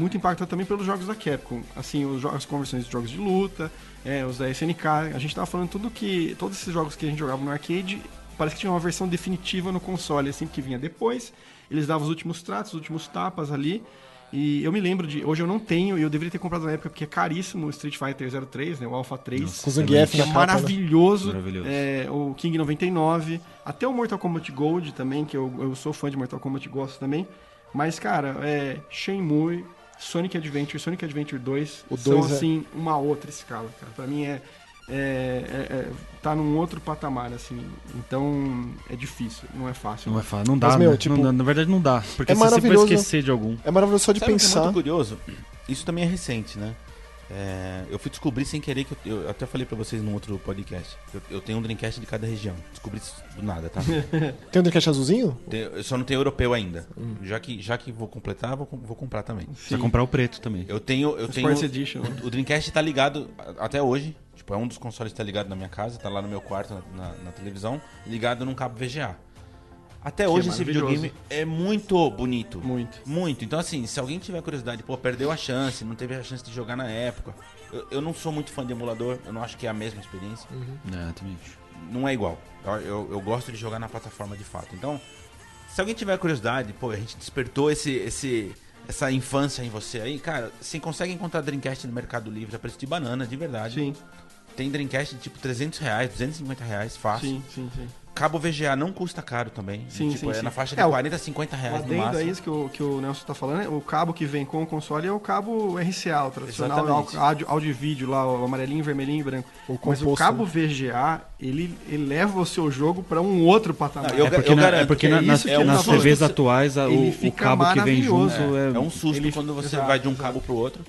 muito impactado também pelos jogos da Capcom. Assim, os jogos, as conversões de jogos de luta, é, os da SNK. A gente tava falando tudo que. Todos esses jogos que a gente jogava no arcade, parece que tinha uma versão definitiva no console, assim, que vinha depois. Eles davam os últimos tratos, os últimos tapas ali. E eu me lembro de. Hoje eu não tenho, e eu deveria ter comprado na época, porque é caríssimo o Street Fighter 03, né? O Alpha 3. Com o Zangief é capa, né? maravilhoso. Maravilhoso. É, o King 99, até o Mortal Kombat Gold também, que eu, eu sou fã de Mortal Kombat gosto também. Mas, cara, é Shenmue, Sonic Adventure, Sonic Adventure 2 O são, dois é- assim, uma outra escala, cara. Pra mim é, é, é- é- tá num outro patamar, assim. Então, é difícil, não é fácil. Não é fácil. Não dá, Mas, meu, né? tipo, Não na verdade não dá. Porque é se você for maravilhoso. esquecer de algum. É maravilhoso só de Sabe o que é pensar. muito curioso? Isso também é recente, né? É, eu fui descobrir sem querer que eu, eu até falei pra vocês num outro podcast. Eu, eu tenho um Dreamcast de cada região. Descobri isso do nada, tá? (laughs) Tem um Dreamcast azulzinho? Tem- eu só não tenho europeu ainda. Já que já que vou completar, vou, vou comprar também. Precisa comprar o preto também. Eu tenho eu tenho Sports Edition. né? o Dreamcast tá ligado até hoje. Tipo, é um dos consoles que tá ligado na minha casa, tá lá no meu quarto, na, na- na televisão, ligado num cabo VGA. Até hoje é esse videogame é muito bonito. Muito. Muito. Então, assim, se alguém tiver curiosidade, pô, perdeu a chance, não teve a chance de jogar na época. Eu, eu não sou muito fã de emulador, eu não acho que é a mesma experiência. É, também acho. Não é igual. Eu, eu, eu gosto de jogar na plataforma de fato. Então, se alguém tiver curiosidade, pô, a gente despertou esse, esse, essa infância em você aí, cara, você consegue encontrar Dreamcast no Mercado Livre a preço de banana, de verdade. Sim, Tem Dreamcast de tipo 300 reais, 250 reais, fácil. sim, sim, sim. Cabo VGA não custa caro também. Sim, tipo, sim, é sim. na faixa de É, o- 40, 50 O reais no máximo. isso que o, que o Nelson tá falando, né? o cabo que vem com o console é o cabo RCA, o tradicional Exatamente. áudio, áudio e vídeo lá, o amarelinho, vermelhinho e branco. O Mas o cabo VGA, ele eleva o seu jogo pra um outro patamar. Não, eu É porque, na- garanto é porque que é na- nas, que nas. TVs atuais a- o, o cabo que vem junto maravilhoso. é, É um susto Ele- quando você Exato, vai de um exato. cabo pro outro.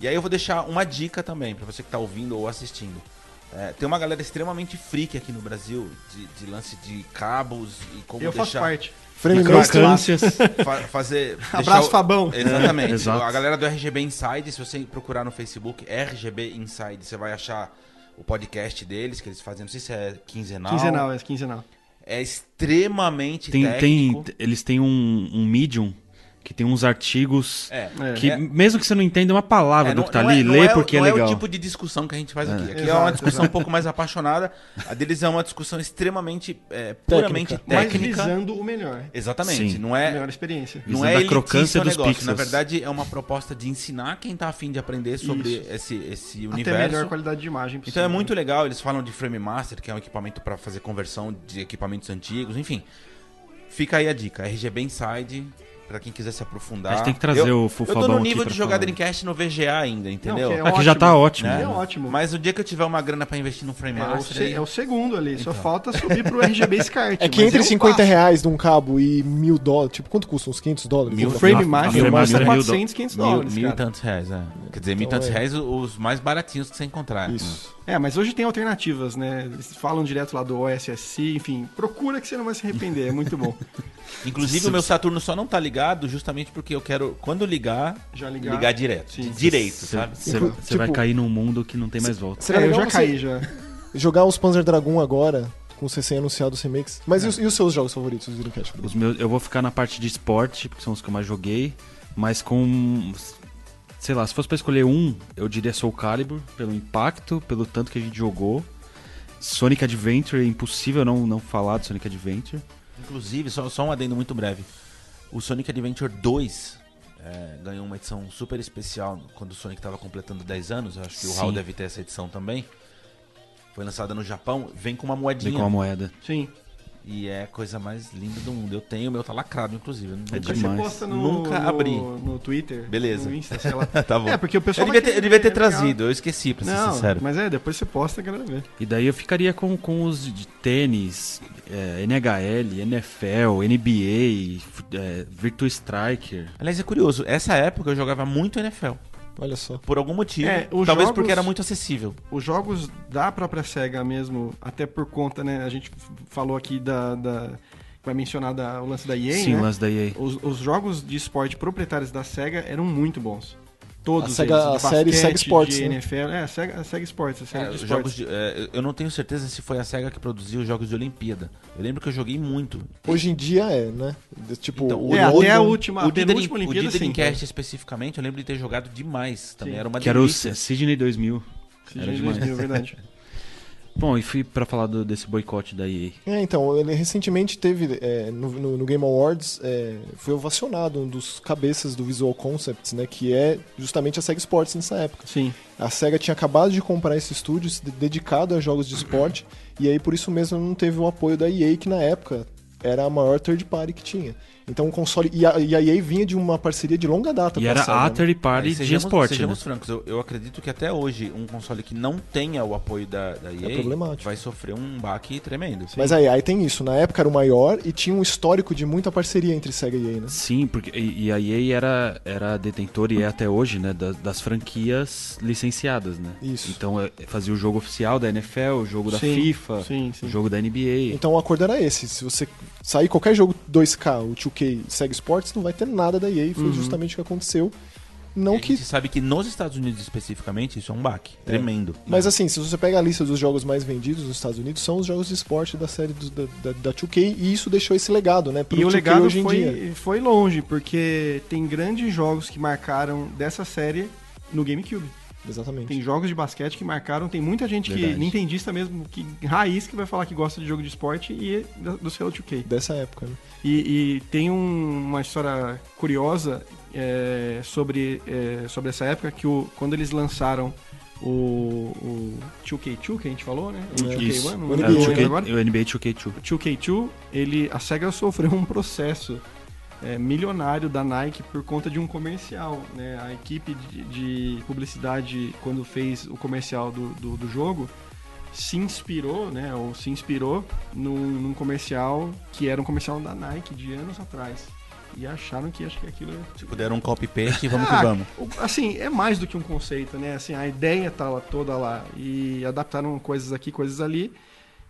E aí eu vou deixar uma dica também pra você que tá ouvindo ou assistindo. É, tem uma galera extremamente freak aqui no Brasil de, de lance de cabos e como Eu faço deixar parte. Frame Mas master. crocâncias. (laughs) fa- fazer Abraço, o- Fabão. Exatamente. Exato. A galera do RGB Inside, se você procurar no Facebook RGB Inside, você vai achar o podcast deles que eles fazem, não sei se é quinzenal. Quinzenal, é quinzenal. É extremamente Tem, tem, técnico. eles têm um, um medium que tem uns artigos É. É. que, É. mesmo que você não entenda uma palavra É, do não- que tá não ali, é- não lê é porque é não legal. é o tipo de discussão que a gente faz aqui. Aqui é Exato, uma discussão um pouco mais apaixonada. A deles é uma discussão extremamente, é, puramente Técnica. Mas técnica. visando o melhor. Exatamente. Sim. Não A é, melhor experiência. não Visando é a crocância dos negócio. pixels. Na verdade, é uma proposta de ensinar quem tá afim de aprender sobre Isso. esse, esse Até universo. melhor qualidade de imagem Então possível. é muito legal, eles falam de Frame Master, que é um equipamento para fazer conversão de equipamentos antigos, enfim. Fica aí a dica, RGB Inside, pra quem quiser se aprofundar. A gente tem que trazer eu, o Full Eu tô no nível de jogar. Dreamcast no VGA ainda, entendeu? que é Aqui já tá ótimo. Né? É ótimo. Mas o dia que eu tiver uma grana pra investir no Frame É o, Master, se- aí- é o segundo ali, só Então. falta subir pro RGB SCART. (laughs) É que entre eu 50 passo. reais de um cabo e mil dólares, tipo, quanto custa? Uns 500 dólares? Mil O Frame Master custa Master é mil 400, 500 mil, dólares, mil e tantos reais, é. Quer dizer, mil e Então tantos é. reais os mais baratinhos que você encontrar. Isso. É, mas hoje tem alternativas, né? Eles falam direto lá do OSSC, enfim, procura que você não vai se arrepender, é muito bom. (laughs) Inclusive, o meu Saturno só não tá ligado justamente porque eu quero, quando ligar, Já ligar, ligar. direto. Sim. Direito, Você sabe? você- você vai tipo- cair num mundo que não tem mais volta. Seria É, eu já você caí, já. jogar os Panzer Dragon agora, com os recém-anunciados remakes. Mas e, os, e os seus jogos favoritos, os Dreamcast? Os meus, eu vou ficar na parte de esporte, porque são os que eu mais joguei, mas com. Sei lá, se fosse pra escolher um, eu diria Soul Calibur, pelo impacto, pelo tanto que a gente jogou. Sonic Adventure, é impossível não, não falar de Sonic Adventure. Inclusive, só, só um adendo muito breve. O Sonic Adventure 2 é, ganhou uma edição super especial quando o Sonic estava completando 10 anos. Eu acho que o Sim. Raul deve ter essa edição também. Foi lançada no Japão. Vem com uma moedinha. Vem com a moeda. Sim. E é a coisa mais linda do mundo. Eu tenho, o meu tá lacrado, inclusive. Eu É nunca- Depois demais. você posta no, Nunca no- abri. no Twitter, Beleza. no Insta, sei lá. (laughs) tá bom. É, porque o eu pessoal devia vai ter, eu devia ter ver, é legal. trazido, eu esqueci, pra ser Não, sincero. mas é, depois você posta a galera vê. E daí eu ficaria com, com os de tênis, é, NHL, NFL, NBA, é, Virtua Striker. Aliás, é curioso, essa época eu jogava muito NFL. Olha só. Por algum motivo. É, talvez jogos- porque era muito acessível. Os jogos da própria SEGA mesmo, até por conta, né? A gente falou aqui da. da vai mencionar da, o lance da EA, Sim, né? o lance da EA. Os, os jogos de esporte proprietários da SEGA eram muito bons. Todos A Sega- eles, de a série basquete, Sega Sports, de né? NFL, é, a SEGA, a SEGA Sports, a série É, de esportes. de- é, eu não tenho certeza se foi a SEGA que produziu os jogos de Olimpíada. Eu lembro que eu joguei muito. Hoje em dia é, né? De- Tipo, Então, o É, até a última, o penúltima Dream- o Olimpíada, de sim. Dreamcast especificamente, eu lembro de ter jogado demais. Também Sim. era uma Que era o delícia. Sidney 2000. Sim, Era de demais. 2000, verdade. (laughs) Bom, e fui pra falar do- desse boicote da EA. É, então, ele recentemente teve, é, no, no- no Game Awards, é, foi ovacionado um dos cabeças do Visual Concepts, né, que é justamente a SEGA Sports nessa época. Sim. A SEGA tinha acabado de comprar esse estúdio dedicado a jogos de esporte, e aí por isso mesmo não teve o apoio da EA, que na época era a maior third party que tinha. Então o console. E a, e a EA vinha de uma parceria de longa data E era a né? third party Aí, de sejamos, esporte, né? sejamos francos, eu, eu acredito que até hoje um console que não tenha o apoio da, da EA problemático. vai sofrer um baque tremendo. Mas aí, aí tem isso, na época era o maior e tinha um histórico de muita parceria entre SEGA e EA, né? Sim, porque e, e a EA era, era detentora e é até hoje, né, da- das, franquias licenciadas, né? Isso. Então é, fazia o jogo oficial da NFL, o jogo da Sim, FIFA, sim, sim. o jogo da NBA. Então o acordo era esse. Se você sair qualquer jogo 2K, o 2K SEGA Sports, não vai ter nada da EA. E foi Uhum. justamente o que aconteceu. Não a que. gente sabe que nos Estados Unidos especificamente isso é um baque tremendo. Mas assim, se você pega a lista dos jogos mais vendidos nos Estados Unidos, são os jogos de esporte da série do- da, da, da 2K e isso deixou esse legado, né? Pro E o 2K legado hoje em dia. foi, foi longe, porque tem grandes jogos que marcaram dessa série no GameCube. Exatamente. Tem jogos de basquete que marcaram, tem muita gente que, Verdade. nintendista mesmo, que raiz que vai falar que gosta de jogo de esporte e do seu 2K. Dessa época, né? E, e tem um- uma história curiosa é, sobre, é, sobre essa época, que o, quando eles lançaram o, o 2K2, que a gente falou, né? O É. 2K1, Isso. não O lembro É, o o, NBA, nome 2K, agora. o NBA 2K2. O 2K2, ele, a SEGA sofreu um processo é, milionário da Nike por conta de um comercial. Né? A equipe de, de publicidade, quando fez o comercial do, do, do jogo, se inspirou, né? Ou se inspirou num, num comercial que era um comercial da Nike de anos atrás. E acharam que acho que aquilo é Se puder um copy-paste, vamos ah, que vamos. Assim, é mais do que um conceito, né? Assim, a ideia tá lá, toda lá. E adaptaram coisas aqui, coisas ali.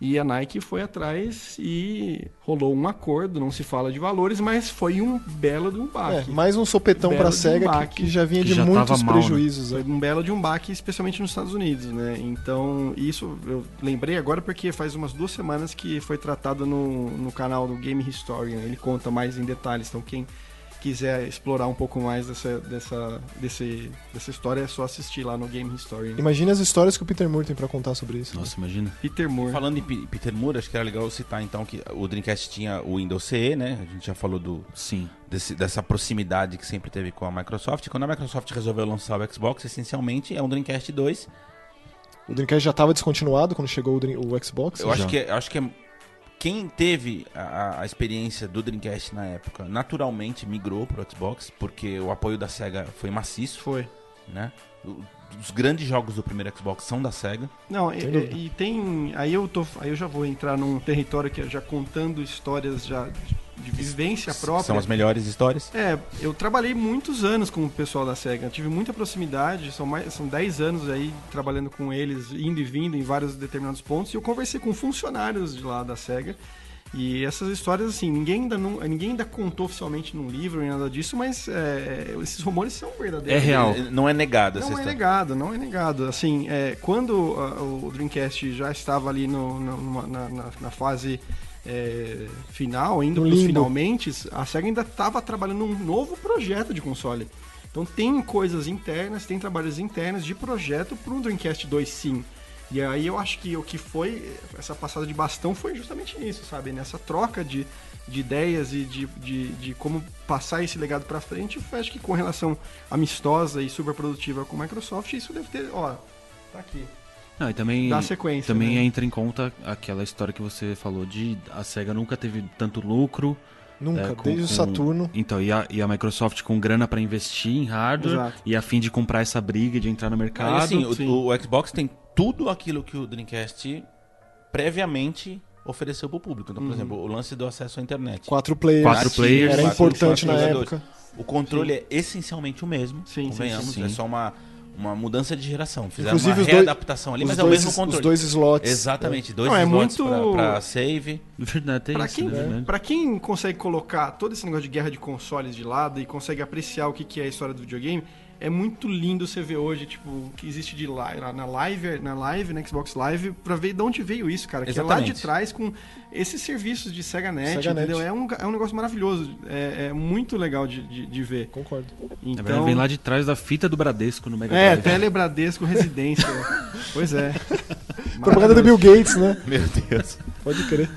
E a Nike foi atrás e rolou um acordo, não se fala de valores, mas foi um belo de um É, baque. mais um sopetão Belo pra de um SEGA que, que já vinha Que de já muitos mal, né? prejuízos. Foi né? um belo de um baque, especialmente nos Estados Unidos, né? Então, isso eu lembrei agora porque faz umas duas semanas que foi tratado no, no canal do Game Historian. Ele conta mais em detalhes. Então, quem, quiser explorar um pouco mais dessa, dessa, desse, dessa história, é só assistir lá no Game History. Né? Imagina as histórias que o Peter Moore tem pra contar sobre isso. Nossa, imagina. Peter Moore. Falando em P- Peter Moore, acho que era legal citar então que o Dreamcast tinha o Windows CE, né? A gente já falou do, Sim. desse- dessa proximidade que sempre teve com a Microsoft. Quando a Microsoft resolveu lançar o Xbox, essencialmente é um Dreamcast 2. O Dreamcast já estava descontinuado quando chegou o, Dream- o Xbox. Eu acho que, eu acho que é- quem teve a, a experiência do Dreamcast na época, naturalmente migrou pro Xbox, porque o apoio da SEGA foi maciço, Foi. né? O- Os grandes jogos do primeiro Xbox são da SEGA. Não, e, dúvida. e tem. Aí eu, tô, aí eu já vou entrar num território que é já contando histórias já de, vivência própria. São as melhores histórias. É, eu trabalhei muitos anos com o pessoal da SEGA, tive muita proximidade, são, mais, são 10 anos aí trabalhando com eles, indo e vindo em vários determinados pontos, e eu conversei com funcionários de lá da SEGA, e essas histórias, assim, ninguém ainda, não, ninguém ainda contou oficialmente num livro nem nada disso, mas é, esses rumores são verdadeiros. É real. Não é negado essa Não é história. negado, não é negado. Assim, é, quando ah, o Dreamcast já estava ali no- no- numa- na, na- na fase é, final, indo para os finalmente, a SEGA ainda estava trabalhando num novo projeto de console. Então tem coisas internas, tem trabalhos internos de projeto para um Dreamcast 2 sim. E aí eu acho que o que foi, essa passada de bastão foi justamente nisso, sabe? Nessa troca de, de ideias e de, de, de como passar esse legado para frente. Eu acho que com relação amistosa e super produtiva com a Microsoft, isso deve ter, ó, tá aqui. Não, e também, Dá sequência. também né? entra em conta aquela história que você falou de a SEGA nunca teve tanto lucro. Nunca, é, com- desde o com- Saturno. Então, e a, e a Microsoft com grana pra investir em hardware Exato. e a fim de comprar essa briga de entrar no Ah, mercado. assim, o- sim. o, o Xbox tem tudo aquilo que o Dreamcast previamente ofereceu pro público. Então, por Uhum. exemplo, o lance do acesso à internet. Quatro players. Quatro players. Era Quatro- importante quatro na jogadores. época. O controle é essencialmente o mesmo, Sim, sim, convenhamos. sim, sim. É só uma, uma mudança de geração. Fizeram Inclusive, uma os dois- readaptação ali, Os mas é o mesmo os controle. dois slots. Exatamente, dois Não, é slots muito- pra, pra save. Verdade, tem Pra isso, quem, né? Pra quem consegue colocar todo esse negócio de guerra de consoles de lado e consegue apreciar o que, que é a história do videogame, é muito lindo você ver hoje, tipo, o que existe de live, na live, na live, na Xbox Live, pra ver de onde veio isso, cara. Que é lá de Exatamente. trás com esses serviços de Sega Net, Sega Net. entendeu? É um, é um negócio maravilhoso. É, é muito legal de, de, de ver. Concordo. Na Então, verdade, vem lá de trás da fita do Bradesco no Mega é, Drive. Telebradesco Residência. (laughs) pois é. Propaganda do Bill Gates, né? Meu Deus. Pode crer.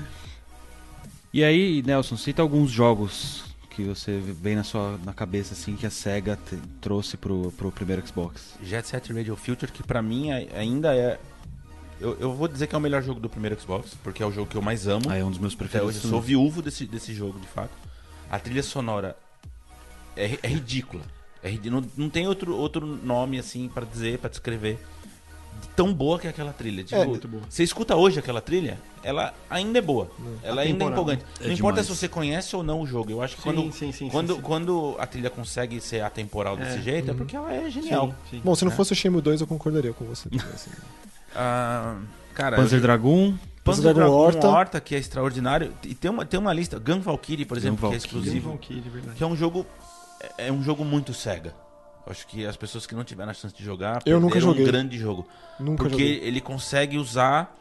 E aí, Nelson, cita alguns jogos que você vem na sua na cabeça assim que a Sega te- trouxe pro, pro primeiro Xbox. Jet Set Radio Future, que pra mim ai- ainda é. Eu, eu vou dizer que é o melhor jogo do primeiro Xbox, porque é o jogo que eu mais amo. Ah, é um dos meus Até preferidos. hoje eu sou viúvo desse, desse jogo, de fato. A trilha sonora é, é ridícula. É ridi- não, não tem outro, outro nome assim pra dizer, pra descrever. Tão boa que é aquela trilha. Tipo, É, muito boa. Você escuta hoje aquela trilha, ela ainda é boa. Ela ainda é Atemporal. empolgante. É não importa demais. se você conhece ou não o jogo. Eu acho que Sim, quando, sim, sim, quando, sim, sim. quando a trilha consegue ser atemporal desse É. jeito, é porque ela é genial. Sim, sim. Bom, se não É. fosse o Shenmue 2, eu concordaria com você. (laughs) assim. Ah, cara, Panzer eu- Dragoon, Panzer Dragon Dragon Horta. Horta. que é extraordinário. E tem uma, tem uma lista. Gun Valkyrie, por exemplo, que é Valkyrie. exclusivo. Valkyrie. Que é um jogo. É é um jogo muito cega. Acho que as pessoas que não tiveram a chance de jogar Eu nunca joguei. um grande jogo. Nunca Porque joguei. ele consegue usar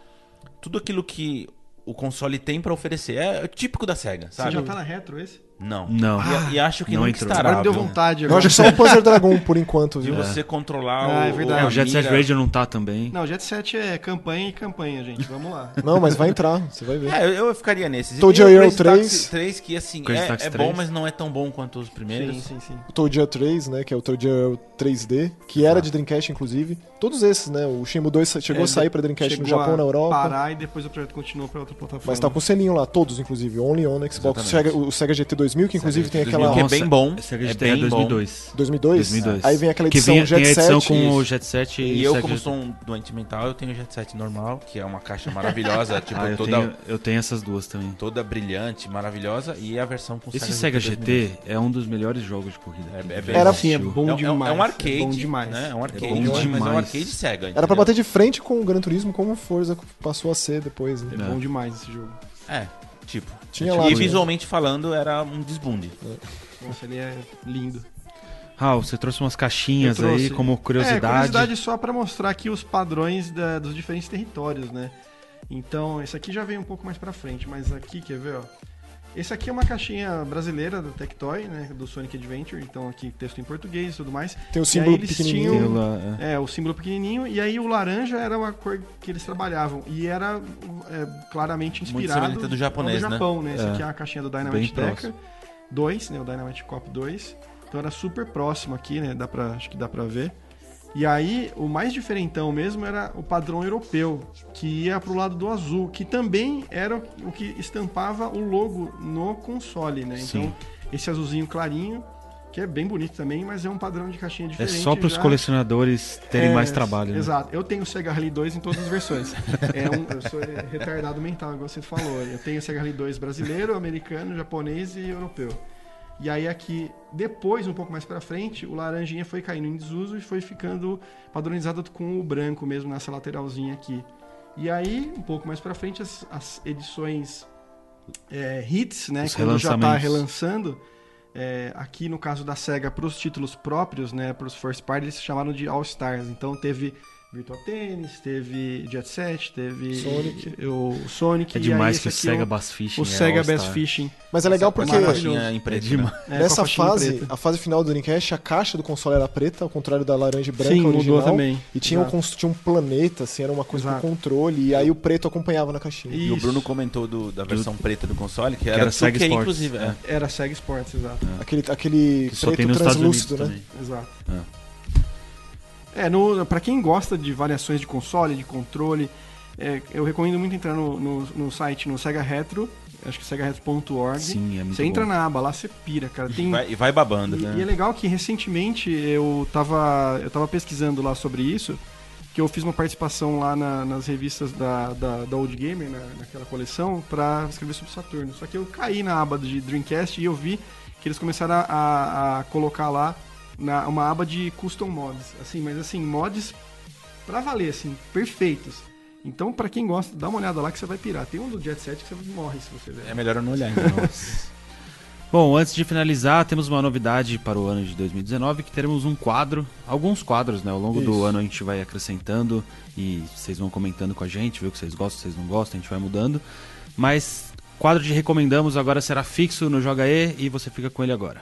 tudo aquilo que o console tem pra oferecer. É típico da SEGA, Você sabe? já tá na retro esse? Não. Não. E, e acho que não nunca entrou. estará. Agora me deu viu? vontade. Eu Agora. acho que só o Panzer Dragon por enquanto, De viu? você controlar Ah, é o, verdade. É, a o Jet Set. Radio não tá também. Não, Jet Set é campanha e campanha, gente. Vamos lá. Não, mas vai entrar, você vai ver. É, eu, eu ficaria nesses. E Toad o Hero Crazy 3. Taxi 3, que assim, é, é 3. bom, mas não é tão bom quanto os primeiros. Sim, sim, sim. O Toad Hero 3, né, que é o Toad Hero 3D, que era de Dreamcast, inclusive. Todos esses, né? O Shenmue 2 chegou É, a sair pra Dreamcast no Japão, a na Europa. parar e depois o projeto continuou pra outra plataforma. Mas tá com o selinho lá, todos, inclusive. Only on Xbox. O. Sega, o Sega GT 2000, que inclusive tem aquela... que é bem bom. Sega é GT bem é bom. 2002. 2002? 2002. Aí vem aquela Que edição vinha, Jet tem a edição 7. com o. Jet Set e, E eu, como sou um doente mental, eu tenho o Jet Set normal, que é uma caixa maravilhosa, (laughs) tipo, Ah, eu, toda, tenho, eu tenho essas duas também. toda brilhante, maravilhosa, e a versão com Esse Sega GT GT é um dos melhores jogos de corrida. É- que é bem Era- Sim, é bom é, é demais. é um arcade, É bom demais. né? É um arcade, bom mas- mas é um demais. arcade Sega. Era pra entendeu? bater de frente com o Gran Turismo, como o Forza passou a ser depois, né? É É. bom demais esse jogo. É, tipo. Tinha e lá, né? visualmente falando, era um desbunde. Nossa, ele é lindo. Raul, você trouxe umas caixinhas Eu trouxe. aí como É, curiosidade. curiosidade só pra mostrar aqui os padrões da- dos diferentes territórios, né? Então, esse aqui já veio um pouco mais pra frente, mas aqui, quer ver, ó? Esse aqui é uma caixinha brasileira da Tectoy, né? Do Sonic Adventure. Então aqui texto em português e tudo mais. Tem o símbolo pequenininho. tinham- Tem lá, é. É, o símbolo pequenininho. E aí o laranja era uma cor que eles trabalhavam. E era é, claramente Muito inspirado semelhante do japonês, do né? Japão, né? Esse É. aqui é a caixinha do Dynamite Decker próximo. 2, né? O Dynamite Cop 2. Então era super próximo aqui, né? Dá pra, acho que dá pra ver. E aí, o mais diferentão mesmo era o padrão europeu, que ia pro lado do azul, que também era o que estampava o logo no console, né? Sim. Então, esse azulzinho clarinho, que é bem bonito também, mas é um padrão de caixinha É diferente. só para os já. colecionadores terem É, mais trabalho. né? Exato. Eu tenho o Sega Rally 2 em todas as versões. é um, eu sou retardado mental, igual você falou. Eu tenho o Sega Rally 2 brasileiro, americano, japonês e europeu. E aí aqui, depois, um pouco mais pra frente, o laranjinha foi caindo em desuso e foi ficando padronizado com o branco mesmo nessa lateralzinha aqui. E aí, um pouco mais pra frente, as, as edições é, hits, né? Os quando já tá relançando. é, aqui no caso da SEGA, para os títulos próprios, né, para os first party, eles chamaram de All Stars. Então teve Virtual Tennis, teve Jet Set, teve Sonic. o Sonic. É demais que o aqui Sega é Bass Fishing o, é o Sega All-Star. Bass Fishing. Mas é legal porque é em preto, É demais. né? É, nessa fase, preta. a fase final do Dreamcast, a caixa do console era preta, ao contrário da laranja e branca Sim, original. mudou também. E tinha um, tinha um planeta, assim, era uma coisa Exato. com controle, e aí o preto acompanhava na caixinha. E- E o Isso. Bruno comentou do- da versão preta do console, que, Que era, era Sega 2K, Sports, inclusive. é. Era Sega Sports, exato. Aquele, aquele preto translúcido, né? também. Exato. É. Pra quem gosta de variações de console, de controle, é, eu recomendo muito entrar no, no, no site, no Sega Retro, acho que é segaretro.org. Sim, é muito Você entra na aba lá, você pira, cara. Tem, E, vai, e vai babando. E, né? e é legal que recentemente eu tava, eu tava pesquisando lá sobre isso, que eu fiz uma participação lá na- nas revistas da, da, da Old Gamer, na, naquela coleção, pra escrever sobre Saturno. Só que eu caí na aba de Dreamcast e eu vi que eles começaram a, a- a colocar lá na, uma aba de custom mods. Assim, mas assim, mods pra valer, assim, perfeitos. Então, pra quem gosta, dá uma olhada lá que você vai pirar. Tem um do Jet Set que você morre se você ver. É melhor eu não olhar, então. (laughs) Bom, antes de finalizar, temos uma novidade para o ano de 2019, que teremos um quadro, alguns quadros, né? Ao longo do Isso. ano a gente vai acrescentando e vocês vão comentando com a gente, ver o que vocês gostam, o que vocês não gostam, a gente vai mudando. Mas quadro de recomendamos agora será fixo no Joga E e você fica com ele agora.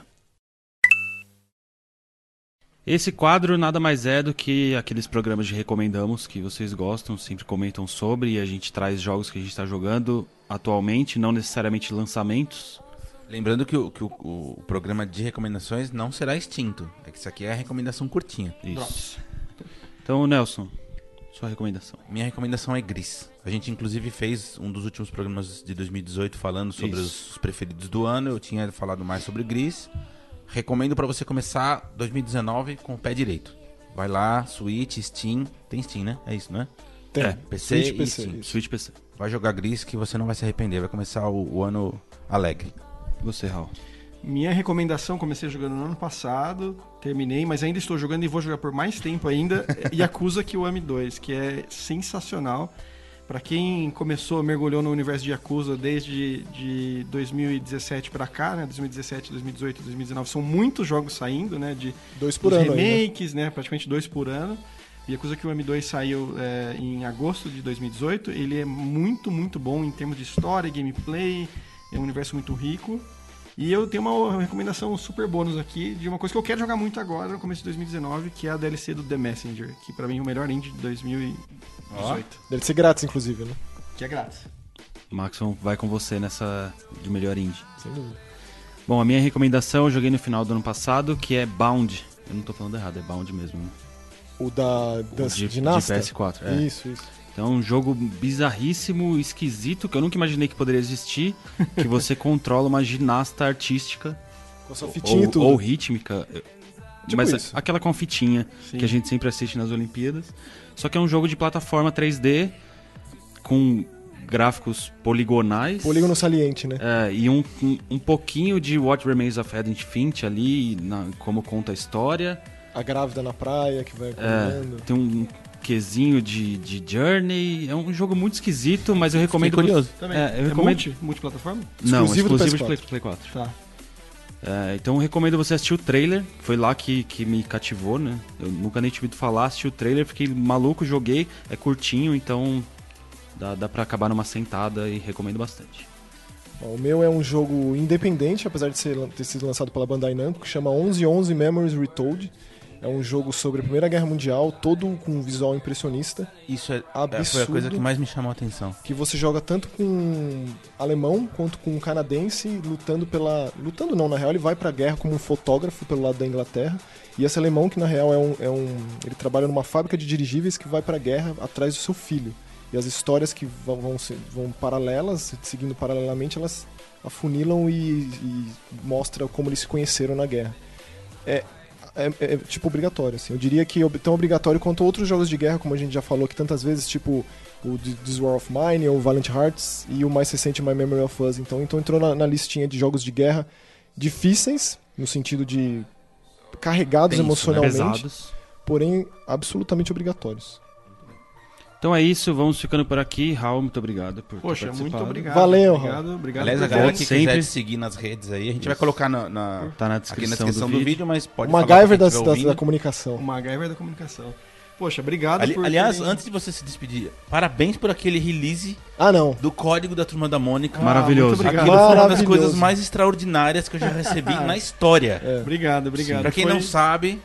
Esse quadro nada mais é do que aqueles programas de recomendamos que vocês gostam, sempre comentam sobre e a gente traz jogos que a gente está jogando atualmente, não necessariamente lançamentos, Lembrando que, o, que o, o programa de recomendações não será extinto. É que isso aqui é a recomendação curtinha. Isso. Então, Nelson, sua recomendação. Minha recomendação é Gris. A gente inclusive fez um dos últimos programas de 2018 falando sobre Isso. os preferidos do ano. Eu tinha falado mais sobre Gris. Recomendo pra você começar 2019 com o pé direito. Vai lá, Switch, Steam. Tem Steam, né? É isso, né? Tem. É, PC Switch, e PC, Steam. isso. Switch PC. Vai jogar Gris que você não vai se arrepender. Vai começar o, o ano alegre. Você, Raul. Minha recomendação, comecei jogando no ano passado, terminei, mas ainda estou jogando e vou jogar por mais tempo ainda, é (laughs) Yakuza Kiwami 2, que é sensacional. Pra quem começou, mergulhou no universo de Yakuza desde de 2017 pra cá, né? 2017, 2018, 2019, são muitos jogos saindo, né? De Dois por ano ainda. remakes, né? Praticamente dois por ano. Yakuza Kiwami 2 saiu é, em agosto de 2018. Ele é muito, muito bom em termos de história, gameplay. É um universo muito rico. E eu tenho uma recomendação super bônus aqui de uma coisa que eu quero jogar muito agora, no começo de 2019, que é a DLC do The Messenger, que pra mim é o melhor indie de 2018. Deve ser grátis, inclusive, né? Que é grátis. Maxon vai com você nessa de melhor indie. Sem dúvida. Bom, a minha recomendação eu joguei no final do ano passado, que é Bound. Eu não tô falando errado, é Bound mesmo. né? O da, da O de, de ginasta? PS4. É. Isso, isso. Então, é um jogo bizarríssimo, esquisito, que eu nunca imaginei que poderia existir. (laughs) que você controla uma ginasta artística Com a sua fitinha e ou, tudo. ou rítmica. Tipo mas isso. aquela com fitinha Sim. que a gente sempre assiste nas Olimpíadas. Só que é um jogo de plataforma 3D com gráficos poligonais. Polígono saliente, né? É, e um, um, um pouquinho de What Remains of Edith Finch ali, na- como conta a história. A grávida na praia que vai É, comendo. tem um quesinho de, de Journey. É um jogo muito esquisito, mas eu recomendo. Fiquei curioso. Também. É, eu é recomendo- multi? Multiplataforma? Não, Exclusivo do exclusivo de PS4. Play, Play 4. Tá. É, então eu recomendo você assistir o trailer. Foi lá que, que me cativou, né? Eu nunca nem tinha ouvido falar, assisti o trailer, fiquei maluco, joguei. É curtinho, então dá, dá pra acabar numa sentada e recomendo bastante. O meu é um jogo independente, apesar de ser, ter sido lançado pela Bandai Namco, que chama 1111 Memories Retold. É um jogo sobre a Primeira Guerra Mundial, todo com um visual impressionista, Isso é, é, foi a Absurdo. coisa que mais me chamou a atenção. que você joga tanto com alemão quanto com canadense, lutando pela... Lutando não, na real ele vai pra guerra como um fotógrafo pelo lado da Inglaterra, e esse alemão que na real é um... É um ele trabalha numa fábrica de dirigíveis que vai pra guerra atrás do seu filho. E as histórias que vão, vão, ser- vão paralelas, seguindo paralelamente, elas afunilam e, e mostram como eles se conheceram na guerra. É, é, é, tipo obrigatório, assim. Eu diria que é tão obrigatório quanto outros jogos de guerra, como a gente já falou aqui tantas vezes, tipo o Th- This War of Mine, ou Valiant Hearts, e o mais recente My Memory of Us. Então, então entrou na, na listinha de jogos de guerra difíceis, no sentido de carregados né? emocionalmente, Pesados. porém absolutamente obrigatórios. Então é isso, vamos ficando por aqui. Raul, muito obrigado por ter Poxa, muito obrigado. Valeu, obrigado, obrigado. Aliás, a galera que sempre. quiser te seguir nas redes aí, a gente vai colocar na, na- Tá na aqui descrição, na descrição do, vídeo. mas pode o falar MacGyver da, da, da comunicação. O MacGyver da comunicação. Poxa, obrigado Ali- por aliás, terem- antes de você se despedir, parabéns por aquele release Ah, não. do código da Turma da Mônica. Maravilhoso. muito obrigado. Aquilo foi uma das Maravilhoso. coisas mais extraordinárias que eu já recebi na (laughs) história. É. Obrigado, obrigado. Pra quem Foi- não sabe,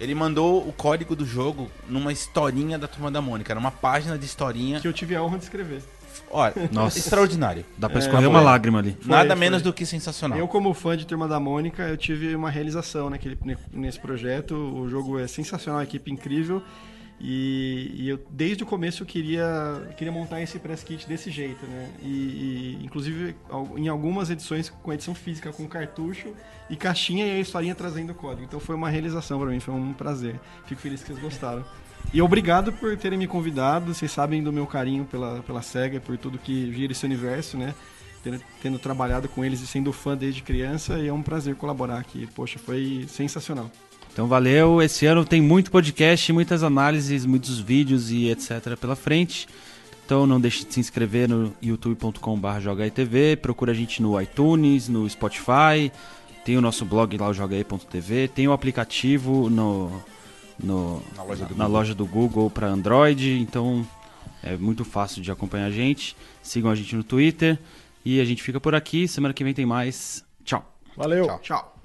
ele mandou o código do jogo numa historinha da Turma da Mônica. Era uma página de historinha. que eu tive a honra de escrever. Olha, (laughs) Nossa. extraordinário. Dá pra É, escorrer tá uma lágrima ali. Foi, Nada foi. menos do que sensacional. Eu, como fã de Turma da Mônica, eu tive uma realização naquele, ne- nesse projeto. O jogo é sensacional, a equipe incrível. E, e eu, desde o começo, eu queria, queria montar esse press kit desse jeito, né? E, e, inclusive, em algumas edições com edição física, com cartucho e caixinha e a historinha trazendo o código. Então foi uma realização pra mim, foi um prazer. Fico feliz que vocês gostaram. E obrigado por terem me convidado. Vocês sabem do meu carinho pela, pela SEGA por tudo que gira esse universo, né? Tendo, tendo trabalhado com eles e sendo fã desde criança. E é um prazer colaborar aqui. Poxa, foi sensacional. Então valeu. Esse ano tem muito podcast, muitas análises, muitos vídeos e etc. pela frente. Então não deixe de se inscrever no youtube.com.br jogaitv, procura a gente no iTunes, no Spotify, tem o nosso blog lá, o jogaí.tv, tem o aplicativo no, no- Na loja do na Google. loja do Google para Android, então é muito fácil de acompanhar a gente. Sigam a gente no Twitter e a gente fica por aqui. Semana que vem tem mais. Tchau. Valeu. Tchau. Tchau.